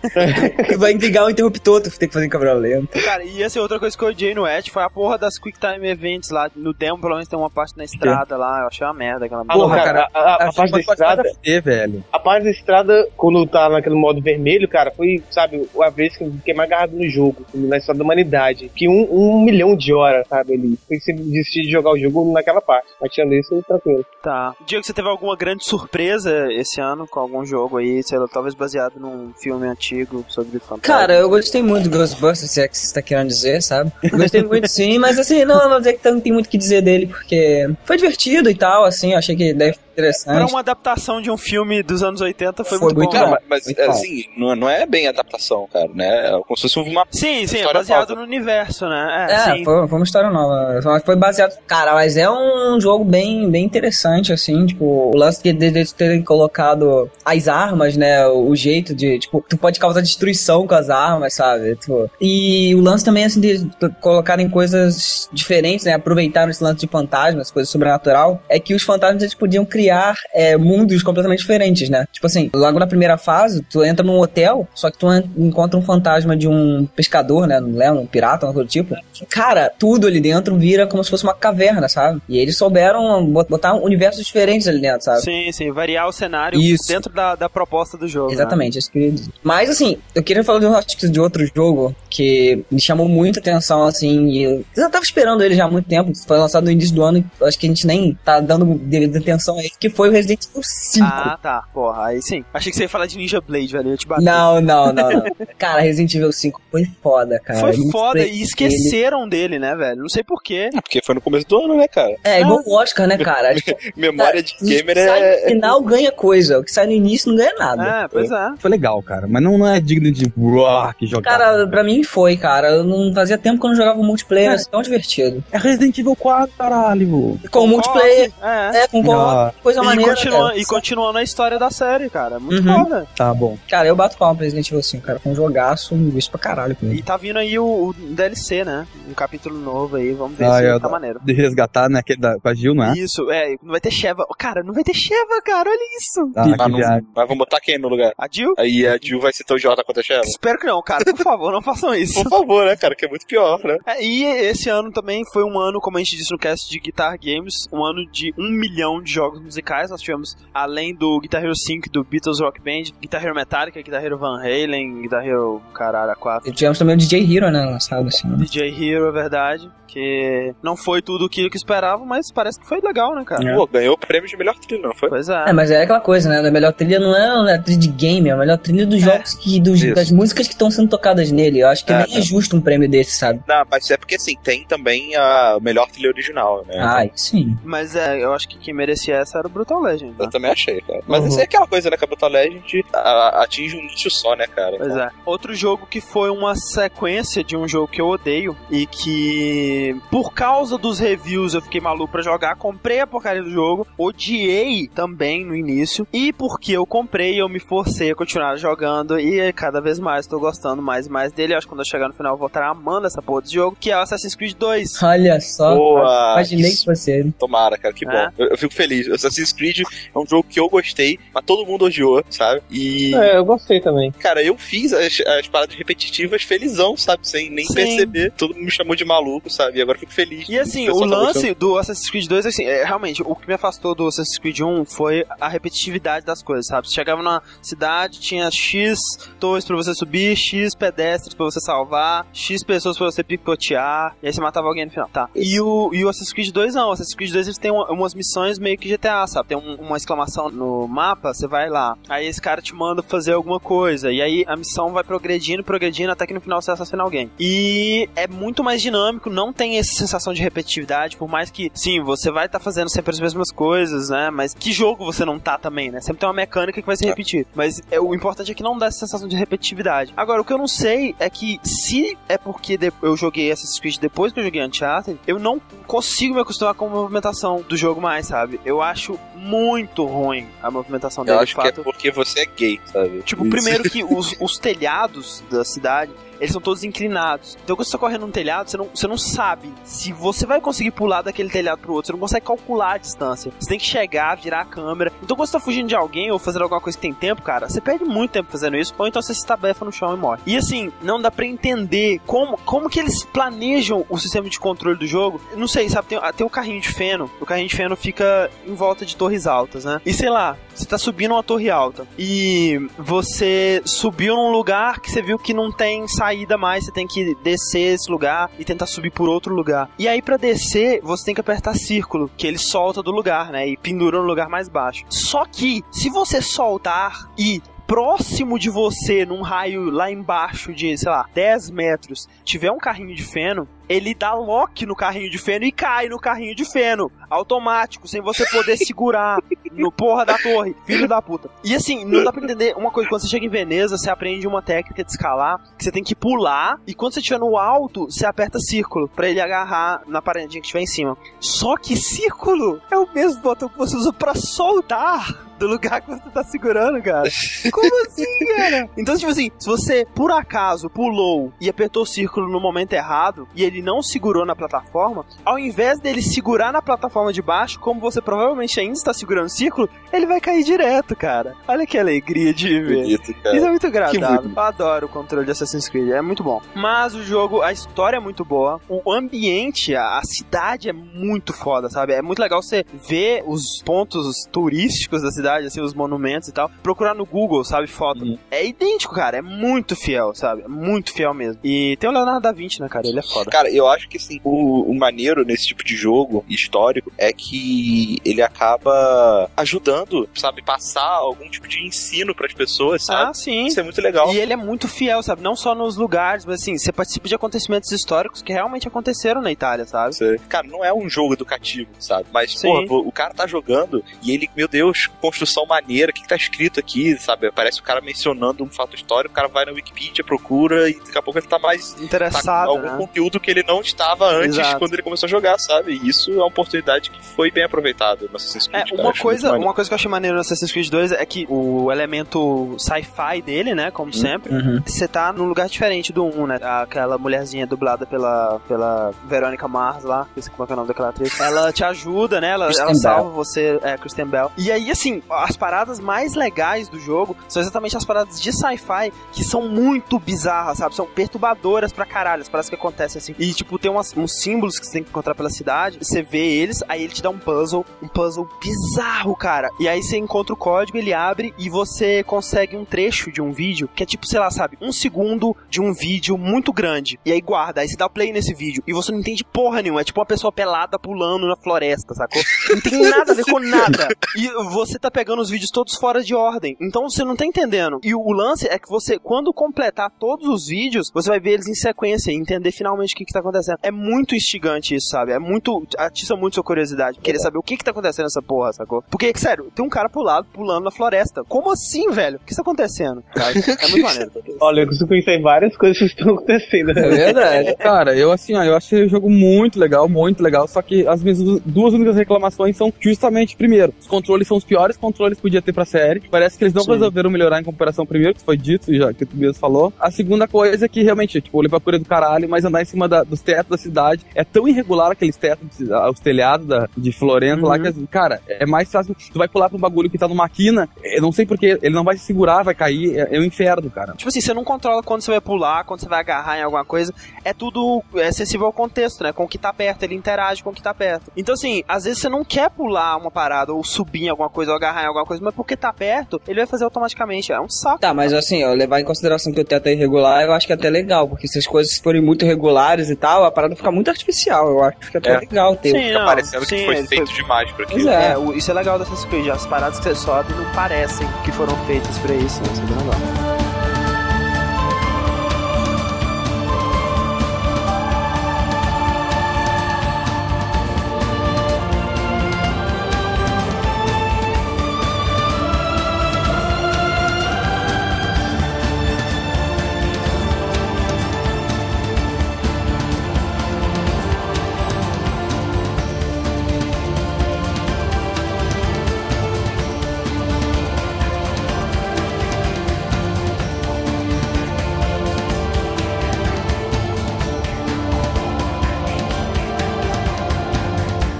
vai ligar o interruptor, tu tem que fazer em câmera lenta. Cara, e essa é outra coisa que eu odiei no Edge foi a porra das Quick Time Events lá. No demo, pelo menos, tem uma parte na estrada lá. Eu achei uma merda aquela Ah, não, Porra, cara, a, a- a Acho parte da estrada, fazer, velho. a parte da estrada, quando tá naquele modo vermelho, cara, foi, sabe, a vez que eu fiquei mais agarrado no jogo, na história da humanidade. Que um, um milhão de horas, sabe, ali. Foi que desistir de jogar o jogo naquela parte. Mas tirando isso, tranquilo. Tá. Diego, você teve alguma grande surpresa esse ano com algum jogo aí, sei lá, talvez baseado num filme antigo sobre fantasma? Cara, eu gostei muito do Ghostbusters, se é que você tá querendo dizer, sabe? Gostei muito sim, mas assim, não, não que não tem muito o que dizer dele, porque foi divertido e tal, assim, eu achei que deve Pra interessante. uma adaptação de um filme dos anos 80 foi, Foi muito, muito bom. bom. Mas, Muito bom. assim, não, não é bem adaptação, cara, né? É como se fosse uma. Sim, sim, é História baseado nova. no universo, né? É, É, sim. foi, foi uma história nova. Foi baseado. Cara, mas é um jogo bem, bem interessante, assim. Tipo, o lance de, de, de terem colocado as armas, né? O, o jeito de. Tipo, tu pode causar destruição com as armas, sabe? Tipo, e o lance também, assim, de colocarem coisas diferentes, né? Aproveitaram esse lance de fantasmas, coisa sobrenatural. É que os fantasmas eles podiam criar é, mundos completamente diferentes, né? Tipo assim, logo na primeira fase, tu entra num hotel, só que tu en- encontra um fantasma de um pescador, né? Não lembro, um pirata, coisa do tipo. Cara, tudo ali dentro vira como se fosse uma caverna, sabe? E eles souberam bot- botar universos diferentes ali dentro, sabe? Sim, sim, variar o cenário Isso. dentro da, da proposta do jogo. né? Exatamente, isso que eu queria dizer. Mas assim, eu queria falar de, um, de outro jogo que me chamou muita atenção, assim, e eu já tava esperando ele já há muito tempo, foi lançado no início do ano, acho que a gente nem tá dando devida atenção a ele, que foi o Resident Evil 5. Ah, tá. Porra, aí sim. Achei que você ia falar de Ninja Blade, velho. Eu ia te bater. Não, não, não, não. Cara, Resident Evil 5 foi foda, cara. Foi foda e esqueceram dele, né, velho? Não sei porquê. É porque foi no começo do ano, né, cara? É, igual o Oscar, né, cara? Tipo, Memória de o que gamer sai é. no final ganha coisa, o que sai no início não ganha nada. É, pois é. Foi legal, cara. Mas não, não é digno de rock jogar. Cara, pra mim foi, cara. Eu não fazia tempo que eu não jogava multiplayer, assim, tão divertido. é Resident Evil 4, caralho. Com multiplayer, É. é, com co Ah, coisa E, maneira. continua, cara. e continuando a história da série, cara. É muito Uhum. foda. Tá bom. Cara, eu bato palma pra Resident Evil 5, cara. Com um jogaço, um gosto pra caralho com E tá vindo aí o, o DLC, né? Um capítulo novo aí, vamos ver Ah, se tá maneiro. De resgatar, né? Aquele da, com a Gil, não é? Isso, é, não vai ter Sheva. Cara, não vai ter Sheva, cara, olha isso. Ah, não- mas vamos botar quem no lugar? A Jill? Aí a Jill vai ser tão idiota quanto a Sheva? Espero que não, cara, por favor, não façam isso. Por favor, né, cara? Que é muito pior, né? É, e esse ano também foi um ano, como a gente disse no cast de Guitar Games, um ano de um milhão de jogos musicais. Nós tivemos, além do Guitar Hero 5, do Beatles Rock Band, Guitar Hero Metallica, Guitar Hero Van Halen, Guitar Hero, caralho, a 4. E tivemos também o DJ Hero, né? Lançado assim. né? DJ Hero, é verdade, que não foi tudo o que eu esperava, mas parece que foi legal, né, cara? Pô, ganhou o prêmio de melhor trilha, não foi? Pois é. É, mas é aquela coisa, né? A melhor trilha não é a trilha de game, é a melhor trilha dos jogos que. Dos, das músicas que estão sendo tocadas nele. Eu acho que É, nem é justo um prêmio desse, sabe? Não, mas é porque assim, tem também a melhor trilha original, né? Ai, sim. Mas é, eu acho que quem merecia essa era o Brutal Legend. né? Eu também achei, cara. Mas Uhum. isso é aquela coisa, né? Que a Brutal Legend a- atinge um nicho só, né, cara? Pois é. Outro jogo que foi uma sequência de um jogo que eu odeio e que, por causa dos reviews, eu fiquei maluco pra jogar. Comprei a porcaria do jogo, odiei também no início. E porque eu comprei, eu me forcei a continuar jogando. E cada vez mais tô gostando mais e mais dele. Eu acho que quando eu chegar no final eu vou estar amando essa porra desse jogo, que é o Assassin's Creed 2. Olha só. Boa! Imaginei Isso. que fosse ele. Tomara, cara, que É. bom. Eu, eu fico feliz. Assassin's Creed é um jogo que eu gostei, mas todo mundo odiou, sabe? E, É, eu gostei também. cara, eu fiz as, as paradas repetitivas felizão, sabe? Sem nem Sim. perceber. Todo mundo me chamou de maluco, sabe? E agora fico feliz. E assim, o tá lance do Assassin's Creed 2, assim, é, realmente, o que me afastou do Assassin's Creed 1 foi a repetitividade das coisas, sabe? Você chegava na cidade, tinha X torres pra você subir, X pedestres pra você salvar, X pessoas pra você picotear, e aí você matava alguém no final. Tá. E o, e o Assassin's Creed 2 não, o Assassin's Creed 2 eles têm uma- umas missões meio que GTA, sabe? Tem um- uma exclamação no mapa, você vai lá, aí esse cara te manda fazer alguma coisa, e aí a missão vai progredindo, progredindo, até que no final você assassina alguém. E é muito mais dinâmico, não tem essa sensação de repetitividade, por mais que, sim, você vai estar fazendo sempre as mesmas coisas, né? Mas que jogo você não tá também, né? Sempre tem uma mecânica que vai se repetir. Mas é, o importante é que não dá essa sensação de repetitividade. Agora, o que eu não sei é que se é porque eu joguei Assassin's Creed depois que eu joguei Uncharted, eu não consigo me acostumar com a movimentação do jogo mais, sabe? Eu acho muito ruim a movimentação dele, Eu de acho que é porque você é gay, sabe? Tipo, Isso. primeiro que os, os telhados da cidade, eles são todos inclinados. Então quando você tá correndo num telhado, você não, você não sabe se você vai conseguir pular daquele telhado pro outro. Você não consegue calcular a distância. Você tem que chegar, virar a câmera. Então quando você tá fugindo de alguém ou fazendo alguma coisa que tem tempo, cara, você perde muito tempo fazendo isso. Ou então você se estabefa no chão e morre. E assim, não dá pra entender como, como que eles planejam o sistema de controle do jogo. Não sei, sabe? Tem, tem o carrinho de feno. O carrinho de feno fica em volta de torres altas, né? E sei lá, você tá subindo uma torre alta e você subiu num lugar que você viu que não tem saída mais, você tem que descer esse lugar e tentar subir por outro lugar. E aí pra descer, você tem que apertar círculo, que ele solta do lugar, né? E pendura no lugar mais baixo. Só que se você soltar e próximo de você, num raio lá embaixo de, sei lá, 10 metros, tiver um carrinho de feno, ele dá lock no carrinho de feno e cai no carrinho de feno. Automático, sem você poder segurar no porra da torre. Filho da puta. E assim, não dá pra entender uma coisa. Quando você chega em Veneza, você aprende uma técnica de escalar que você tem que pular. E quando você estiver no alto, você aperta círculo pra ele agarrar na paredinha que estiver em cima. Só que círculo é o mesmo botão que você usa pra soltar do lugar que você tá segurando, cara. Como assim, cara? Então, tipo assim, se você por acaso pulou e apertou o círculo no momento errado e ele não segurou na plataforma, ao invés dele segurar na plataforma de baixo, como você provavelmente ainda está segurando o círculo, ele vai cair direto, cara. Olha que alegria de ver. Bonito, cara. Isso é muito agradável. Eu adoro o controle de Assassin's Creed, é muito bom. Mas o jogo, a história é muito boa, o ambiente, a, a cidade é muito foda, sabe? É muito legal você ver os pontos turísticos da cidade, assim, os monumentos e tal. Procurar no Google, sabe? Foto. Uhum. É idêntico, cara. É muito fiel, sabe? É muito fiel mesmo. E tem o Leonardo da Vinci, né, cara? Ele é foda. Cara, eu acho que assim, o, o maneiro nesse tipo de jogo histórico é que ele acaba ajudando, sabe, passar algum tipo de ensino pras pessoas, sabe? Ah, sim. Isso é muito legal. E ele é muito fiel, sabe? Não só nos lugares, mas assim, você participa de acontecimentos históricos que realmente aconteceram na Itália, sabe? Você- Cara, não é um jogo educativo, sabe? Mas, Sim. pô, o cara tá jogando e ele, meu Deus, construção maneira, o que, que tá escrito aqui, sabe? Aparece o cara mencionando um fato histórico, o cara vai na Wikipedia, procura e daqui a pouco ele tá mais Interessado, tá com algum né? conteúdo que ele não estava antes Exato. quando ele começou a jogar, sabe? E isso é uma oportunidade que foi bem aproveitada no Assassin's É, Creed. cara. uma coisa, uma coisa que eu achei maneiro no Assassin's Creed 2 é que o elemento sci-fi dele, né, como sempre, Uhum. você tá num lugar diferente do 1, né? Aquela mulherzinha dublada pela, pela Verônica Mars lá, não sei como é que é o nome daquela atriz. Ela te ajuda, né? Ela, ela salva você, é, Kristen Bell. E aí, assim, as paradas mais legais do jogo são exatamente as paradas de sci-fi que são muito bizarras, sabe? São perturbadoras pra caralho, as paradas que acontecem assim. E, tipo, tem umas, uns símbolos que você tem que encontrar pela cidade, você vê eles, aí ele te dá um puzzle, um puzzle bizarro, cara. E aí você encontra o código, ele abre e você consegue um trecho de um vídeo que é tipo, sei lá, sabe, um segundo de um vídeo muito grande. E aí guarda, aí você dá play nesse vídeo e você não entende porra nenhuma. É tipo uma pessoa pelada pulando na floresta, sacou? Não tem nada a ver com nada. E você tá pegando os vídeos todos fora de ordem. Então você não tá entendendo. E o lance é que você, quando completar todos os vídeos, você vai ver eles em sequência e entender finalmente o que que tá acontecendo. É muito instigante isso, sabe? É muito. atiça muito sua curiosidade. Querer saber o que que tá acontecendo nessa porra, sacou? Porque, sério, tem um cara pulado, pulando na floresta. Como assim, velho? O que está acontecendo? Sabe? É muito maneiro. Olha, eu consigo pensar em várias coisas que estão acontecendo. É verdade. Cara, eu assim, ó, eu achei o jogo muito legal, muito legal, só que as minhas du- duas únicas reclamações são justamente, primeiro, os controles são os piores controles que podia ter pra série. Parece que eles não Sim. resolveram melhorar em comparação ao primeiro, que foi dito, já que tu mesmo falou. A segunda coisa é que realmente, tipo, o Liverpool do caralho, mas andar em cima da- dos tetos da cidade é tão irregular aqueles tetos, ah, os telhados da, de Florença lá, Uhum. que, cara, é mais fácil. Tu vai pular pra um bagulho que tá numa quina, eu não sei porquê, ele não vai se segurar, vai cair, é, é um inferno, cara. Tipo assim, você não controla quando você vai pular, quando você vai agarrar em alguma coisa. É tudo é sensível ao contexto, né? Com o que tá perto, ele interage com o que tá perto. Então, assim, às vezes você não quer pular uma parada, ou subir em alguma coisa, ou agarrar em alguma coisa, mas porque tá perto, ele vai fazer automaticamente. É um saco. Tá, mas assim, ó, levar em consideração que o teto é irregular, eu acho que é até legal, porque se as coisas forem muito regulares e tal, a parada fica muito artificial. Eu acho que é até É. legal ter. Sim, Fica não, parecendo sim, que foi feito demais pra Pois aquilo. é. É, o- isso é legal dessas coisas. As paradas que você sobe não parecem que foram feitas pra isso, né? Isso é legal.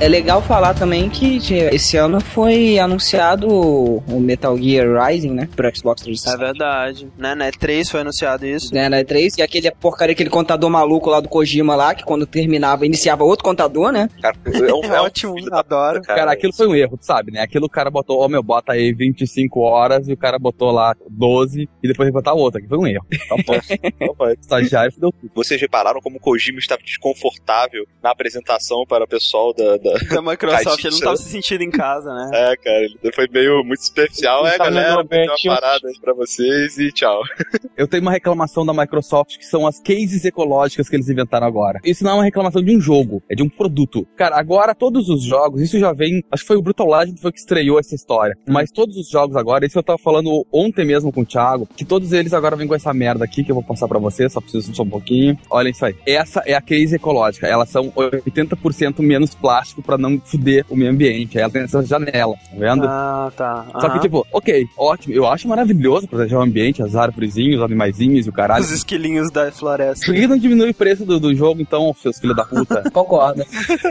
É legal falar também que esse ano foi anunciado o Metal Gear Rising, né? Pro Xbox É 360. verdade. Né, né? 3 foi anunciado isso. Né, na E3, e aquele porcaria, aquele contador maluco lá do Kojima lá, que quando terminava, iniciava outro contador, né? Cara, é um, É ótimo, adoro. Cara, aquilo foi um erro, tu sabe, né? Aquilo o cara botou, ó, meu, bota aí 25 horas e o cara botou lá 12 e depois vai botar outra. Aqui foi um erro. Então, pô, Não vai. o estagiário deu tudo. Vocês repararam como o Kojima estava desconfortável na apresentação para o pessoal da. da... Da Microsoft, ele não tava se sentindo em casa, né? É, cara, ele foi meio muito superficial. Ele É, tá galera, bem, tinha uma um- parada aí pra vocês e tchau. Eu tenho uma reclamação da Microsoft que são as cases ecológicas que eles inventaram agora. Isso não é uma reclamação de um jogo, é de um produto. Cara, agora todos os jogos, isso já vem, acho que foi o Brutal Legend que foi que estreou essa história. Mas todos os jogos agora, isso eu tava falando ontem mesmo com o Thiago, que todos eles agora vêm com essa merda aqui que eu vou passar pra vocês, só preciso só um pouquinho. Olha isso aí. Essa é a case ecológica. Elas são 80% menos plástico pra não fuder o meio ambiente. Aí ela tem essa janela, tá vendo? Ah, tá. Só que, tipo, ok, ótimo. Eu acho maravilhoso proteger o ambiente, as árvorezinhos, os animaizinhos e o caralho. Os esquilinhos da floresta. Por que não diminui o preço do, do jogo, então, seus filhos da puta? Concordo.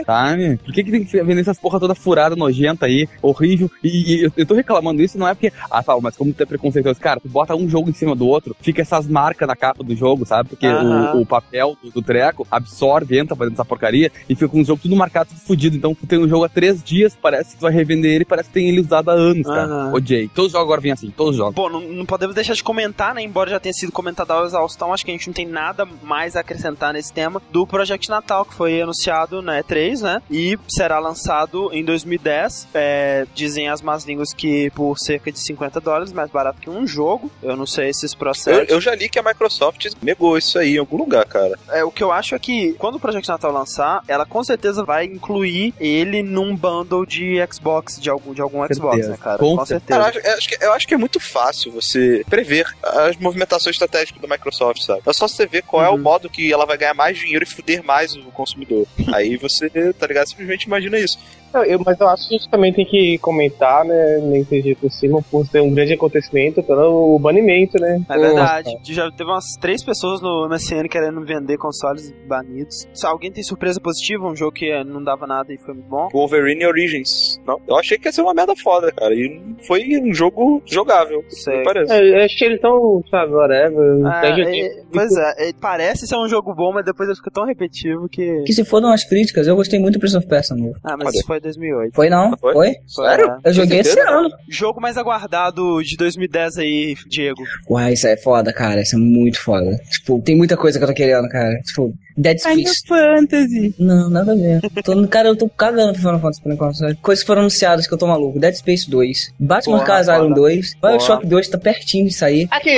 tá, né? Por que, que tem que vender essas porra toda furada, nojenta aí, horrível? E, e eu, eu tô reclamando isso, não é porque, ah, tá, mas como tu é preconceituoso? Cara, tu bota um jogo em cima do outro, fica essas marcas na capa do jogo, sabe? Porque Aham. o, o papel do, do treco absorve, entra pra dentro dessa porcaria e fica com um jogo tudo marcado, tudo fudido. Então, tu tem um jogo há três dias, parece que tu vai revender ele, parece que tem ele usado há anos, cara. Aham. Odiei. Todos os jogos agora vêm assim, todos os jogos. Bom, não, não podemos deixar de comentar, né? Embora já tenha sido comentado ao exaustão, acho que a gente não tem nada mais a acrescentar nesse tema do Project Natal, que foi anunciado na E3, né? E será lançado em 2010. É, dizem as más línguas que por cerca de 50 dólares, mais barato que um jogo. Eu não sei se esse Eu, eu já li que a Microsoft negou isso aí em algum lugar, cara. É, o que eu acho é que quando o Project Natal lançar, ela com certeza vai incluir ele num bundle de Xbox, de algum, de algum Xbox, né, cara? Com Com certeza. certeza. Cara, eu acho, eu acho que, eu acho que é muito fácil você prever as movimentações estratégicas da Microsoft, sabe? É só você ver qual é o modo que ela vai ganhar mais dinheiro e fuder mais o consumidor. Aí você, tá ligado? Simplesmente imagina isso. Eu- mas eu acho que a gente também tem que comentar, né, nem que seja por cima, por ser um grande acontecimento pelo banimento, né? É verdade. Já teve umas três pessoas no MSN querendo vender consoles banidos. Se alguém tem surpresa positiva, um jogo que não dava nada e foi muito bom. Wolverine Origins. Não, eu achei que ia ser uma merda foda, cara. E foi um jogo jogável, Sei. parece. É, eu acho que eles tão, sabe, whatever. Ah, é, pois é, é, parece ser um jogo bom, mas depois ele fica tão repetitivo que. Que se foram as críticas, eu gostei muito do Prince of Persia novo. Ah, mas isso foi 2008. Foi não? Foi? Foi? Sério? Eu joguei esse ano. Jogo mais aguardado de 2010 aí, Diego. Uai, isso é foda, cara. Isso é muito foda. Tipo, tem muita coisa que eu tô querendo, cara. Tipo, Dead Space. Fantasy. Não, nada a ver. Tô, cara, eu tô cagando pro Final Fantasy por enquanto. Coisas que foram anunciadas que eu tô maluco. Dead Space 2. Batman Porra, Asylum foda. 2. Bioshock 2 tá pertinho de sair. Aqui,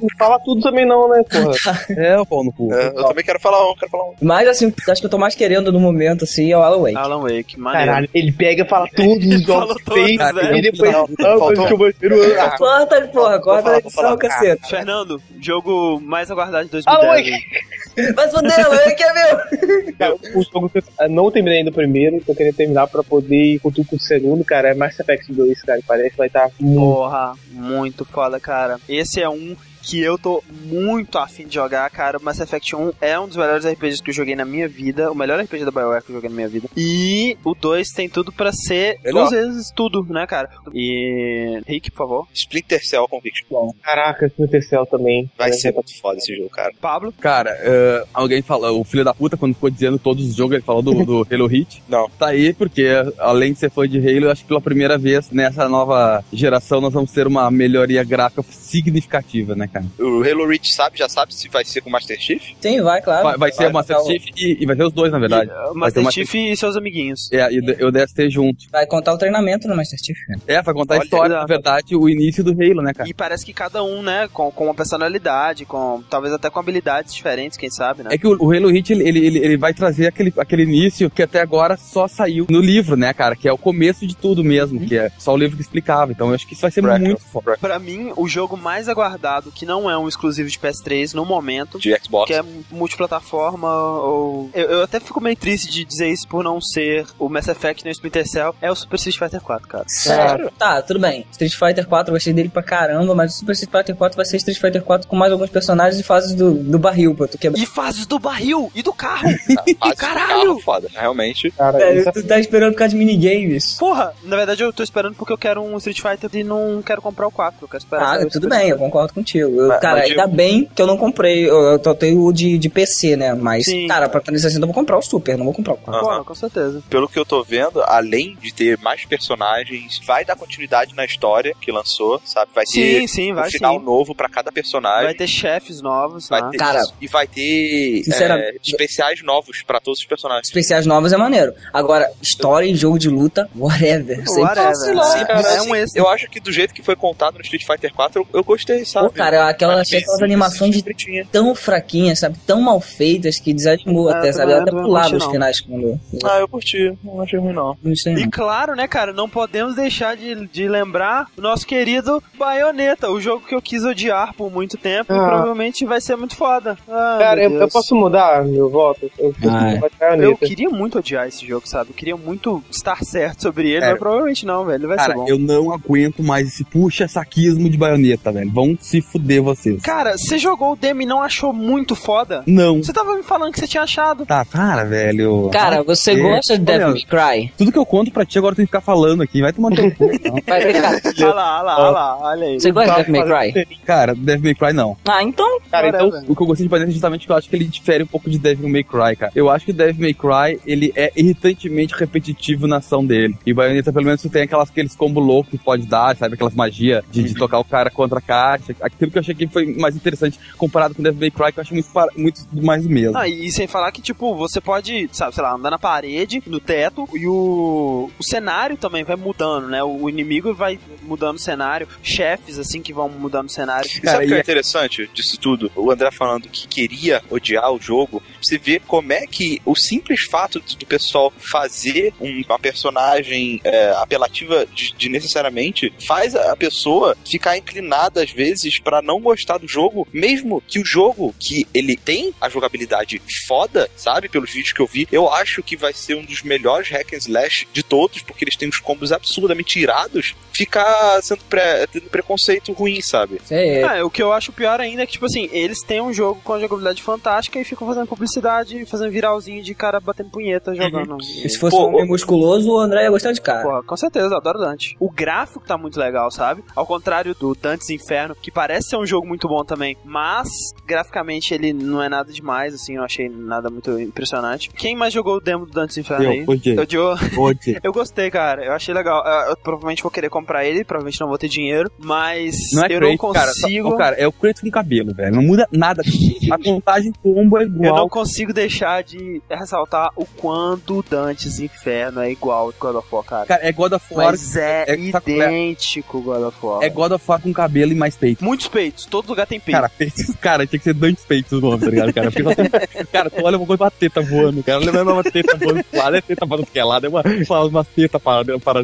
não fala tudo também não, né, porra? É, o pau no cu. É, eu também quero falar um, quero falar um. Mas, assim, acho que eu tô mais querendo no momento, assim, é o Alan Wake. Alan Wake, maneiro. Caralho, ele pega e fala tudo os jogos feios todos, né? e depois. Ah, que Corta, porra, corta a edição, caceta. Fernando, jogo mais aguardado de Alan 2010. Wake! aí. Mas fodeu, É meu. Cara, o jogo que eu não terminei ainda o primeiro, tô querendo terminar pra poder ir com tudo pro segundo, cara. É Mass Effect 2, cara. Parece que vai estar muito. Porra, muito foda, cara. Esse é um que eu tô muito afim de jogar, cara. Mass Effect 1 é um dos melhores RPGs que eu joguei na minha vida. O melhor RPG da BioWare que eu joguei na minha vida. E o 2 tem tudo pra ser Melhor. duas vezes tudo, né, cara? E. Rick, por favor. Splinter Cell Conviction. Caraca, Splinter Cell também. Vai ser muito foda esse jogo, cara. Pablo. Cara, eh, alguém falou, o filho da puta, quando ficou dizendo todos os jogos, ele falou do, do Halo Hit. Não. Tá aí, porque além de ser fã de Halo, eu acho que pela primeira vez nessa nova geração nós vamos ter uma melhoria gráfica significativa, né, cara? O Halo Reach sabe, já sabe se vai ser com Master Chief? Sim, vai, claro. Vai, vai ser o Master Vai, Chief e, e vai ser os dois, na verdade. E, uh, Master uma- Chief e seus amiguinhos. É, e o- o DST junto. Vai contar o treinamento no Master Chief, cara. É, vai contar a Olha, história, exato. na verdade, o início do Halo, né, cara? E parece que cada um, né, com, com uma personalidade, com talvez até com habilidades diferentes, quem sabe, né? É que o, o Halo Hit, ele, ele, ele vai trazer aquele, aquele início que até agora só saiu no livro, né, cara? Que é o começo de tudo mesmo, que é só o livro que explicava. Então eu acho que isso vai ser Brackle. muito foda. Pra mim, o jogo mais aguardado, que não é um exclusivo de PS3 no momento, De Xbox. que é multiplataforma, ou. Eu, eu até fico meio triste de dizer isso por não ser o Mass Effect nem o Splinter Cell, é o Super Street Fighter 4, cara. Sério? Tá, tudo bem. Street Fighter 4 eu gostei dele pra caramba, mas o Super Street Fighter 4 vai ser Street Fighter 4 com mais alguns personagens e fases do, do barril pra tu quebrar. E fases do barril e do carro! De Caralho! carro, foda. Realmente. Cara, isso é- tu tá esperando por causa de minigames. Porra, na verdade eu tô esperando porque eu quero um Street Fighter e não quero comprar o 4. Eu quero esperar. Ah, tudo bem, eu concordo contigo. Eu, Mas- cara, mas ainda eu- bem que eu não comprei. Eu, eu só tenho o de, de PC, né? Mas, Sim. cara, pra 360 eu vou comprar o Super, não vou comprar o 4. Porra, Aham. com certeza. Pelo que eu tô vendo, além de ter mais personagens, vai dar continuidade na história que lançou, sabe? Vai ter Sim, sim, um vai final sim. novo pra cada personagem. Vai ter chefes novos, Vai né? ter Cara, e vai ter sinceramente- é, especiais novos pra todos os personagens. Especiais novos é maneiro. Agora, história e jogo de luta, whatever. Whatever. Sei Sim, lá. cara, é um extra. eu acho que do jeito que foi contado no Street Fighter 4, eu, eu gostei, sabe? Pô, cara, aquela, achei aquelas animações tão fraquinhas, sabe? Tão mal feitas que desanimou Ah, até, eu sabe? Eu até pulava os finais quando. Ah, eu curti. Não achei ruim, não. Não sei E não. claro, né, cara, não podemos deixar de, de lembrar o nosso querido Bayonetta, o jogo que eu quis odiar por muito tempo e Ah. provavelmente vai ser muito foda. Ai, Cara, eu, eu posso mudar meu voto? Eu Eu neta. queria muito odiar esse jogo, sabe? Eu queria muito estar certo sobre ele, Cara, mas provavelmente não, velho. Ele vai Cara, ser bom. eu não aguento mais esse puxa-saquismo de baioneta, velho. Vão se fuder vocês. Cara, você jogou o demo e não achou muito foda? Não. Você tava me falando que você tinha achado. Tá, para, velho. Cara, você É, gosta de Devil olha, May Cry? Tudo que eu conto pra ti agora tem que ficar falando aqui. Vai tomar teu cu. então. Vai, vem cá. Olha lá, olha lá, olha lá, olha aí. Você gosta de Devil May Cry? Cara, Devil May Cry não. Ah, então. Cara, então, Whatever. O que eu gostei de Bayonetta é justamente que eu acho que ele difere um pouco de Devil May Cry, cara. Eu acho que Devil May Cry, ele é irritantemente repetitivo na ação dele. E Bayonetta, pelo menos, tem aquelas, aqueles combo loucos que pode dar, sabe? Aquelas magias de, de tocar o cara contra a caixa. Aquilo que eu achei que foi mais interessante comparado com Devil May Cry, que eu acho muito, para- muito mais mesmo. Ah, e sem falar que, tipo, você pode, sabe, sei lá, andar na parede, no teto, e o, o cenário também vai mudando, né? O inimigo vai mudando o cenário, chefes, assim, que vão mudando o cenário. E Cara, sabe o que é é- interessante disso tudo? o André falando que queria odiar o jogo, você vê como é que o simples fato do pessoal fazer um- uma personagem é, apelativa de, de necessariamente faz a pessoa ficar inclinada às vezes pra não gostar do jogo, mesmo que o jogo que ele tem a jogabilidade foda, sabe? Pelos vídeos que eu vi, eu acho que vai ser um dos melhores hack and slash de todos, porque eles têm uns combos absurdamente irados, ficar sendo pré, tendo preconceito ruim, sabe? É, o que eu acho pior ainda é que, tipo assim, eles têm um jogo com a jogabilidade fantástica e ficam fazendo publicidade, fazendo viralzinho de cara batendo punheta jogando. E se fosse um homem musculoso, o André ia gostar de cara. Pô, com certeza, eu adoro Dante. O gráfico tá muito legal, sabe? Ao contrário do Dantes Inferno, que parece ser um jogo muito bom também, mas graficamente ele não é nada demais, assim, eu achei nada muito impressionante. Quem mais jogou o demo do Dantes Inferno Eu, aí? odiei. Odiou? Odiei. Eu gostei, cara. Eu achei legal. Eu, eu provavelmente vou querer comprar ele, provavelmente não vou ter dinheiro, mas Não é eu não cara. Só- consigo. cara, é o Kratos com cabelo, velho. Não muda nada. A contagem combo é Eu não igual. consigo deixar de ressaltar o quanto Dantes Inferno é igual ao God of War, cara. Cara, é God of War. Mas é, é- tá- idêntico God of War. É God of War com cabelo e mais peito. Muitos peitos, todo lugar tem peito. Cara, peitos, cara, tinha que ser Dantes peitos o nome, tá ligado, cara? Porque só tem- cara, tu olha uma coisa, uma teta voando, cara. Lembra uma teta voando pro lado, é teta para que é lado, é uma, uma, uma teta para, para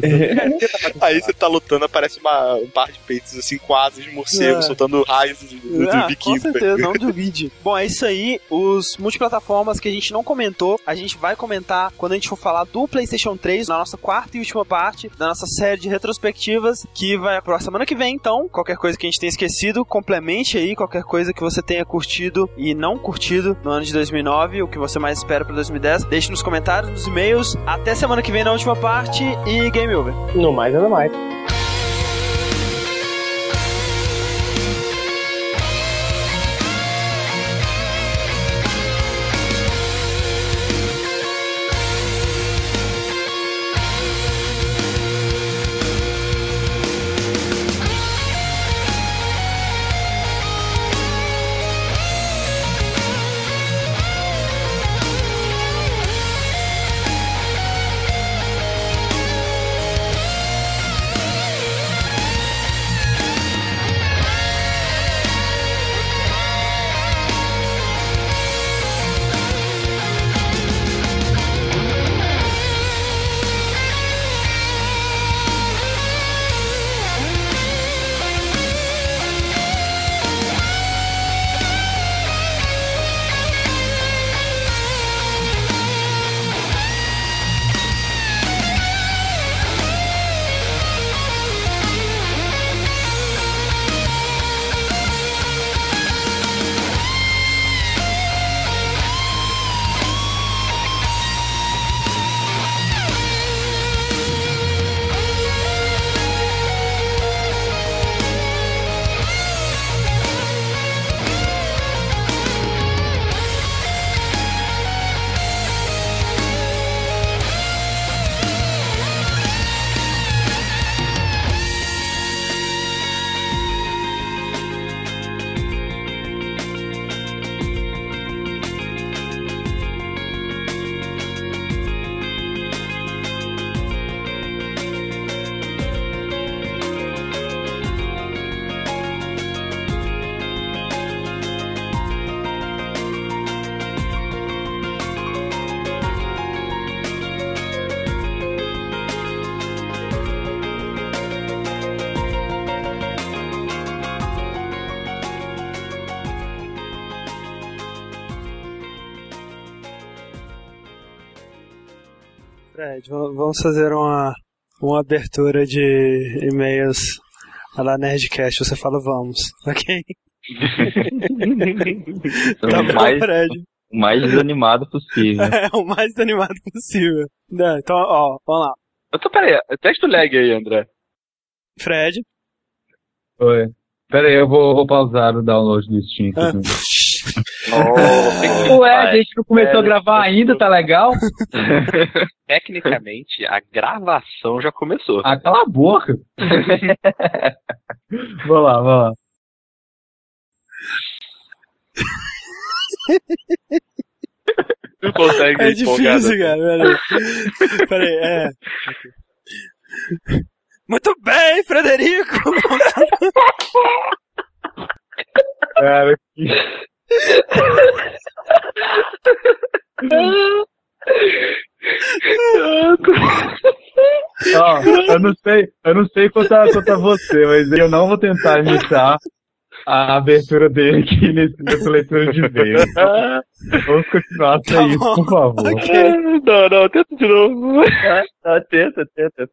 Aí você tá lutando, aparece uma, um par de peitos assim com asas de morcego, É. soltando raios do, do Ah, com biquíni. certeza, não duvide. Bom, é isso aí. Os multiplataformas que a gente não comentou, a gente vai comentar quando a gente for falar do PlayStation 3, na nossa quarta e última parte da nossa série de retrospectivas, que vai pra semana que vem. Então, qualquer coisa que a gente tenha esquecido, complemente aí. Qualquer coisa que você tenha curtido e não curtido no ano de 2009, o que você mais espera pra 2010, deixe nos comentários, nos e-mails. Até semana que vem na última parte e game over. No mais, nada mais. Vamos fazer uma, uma abertura de e-mails a lá Nerdcast. Você fala vamos, ok? tá bom, mais, Fred. o mais desanimado possível. É o mais animado possível. Não, então, ó, vamos lá. Eu tô, peraí, testa o lag aí, André. Fred. Oi. Pera aí, eu vou, vou pausar o download do Steam. Ah. Oh, Ué, a gente não começou a gravar ainda, tá legal? Tecnicamente, a gravação já começou. Ah, cala a boca. vou lá, vou lá. Não consegue É difícil, cara. Peraí. Peraí, é. Muito bem, Frederico! Cara, que... Ó, eu não sei, eu não sei quanto a, quanto você, mas eu não vou tentar imitar a abertura dele aqui nesse, nessa leitura de veio. Vamos continuar sem tá isso, por favor. Okay. Não, não, tenta de novo. Atenta, tá, tenta, tenta.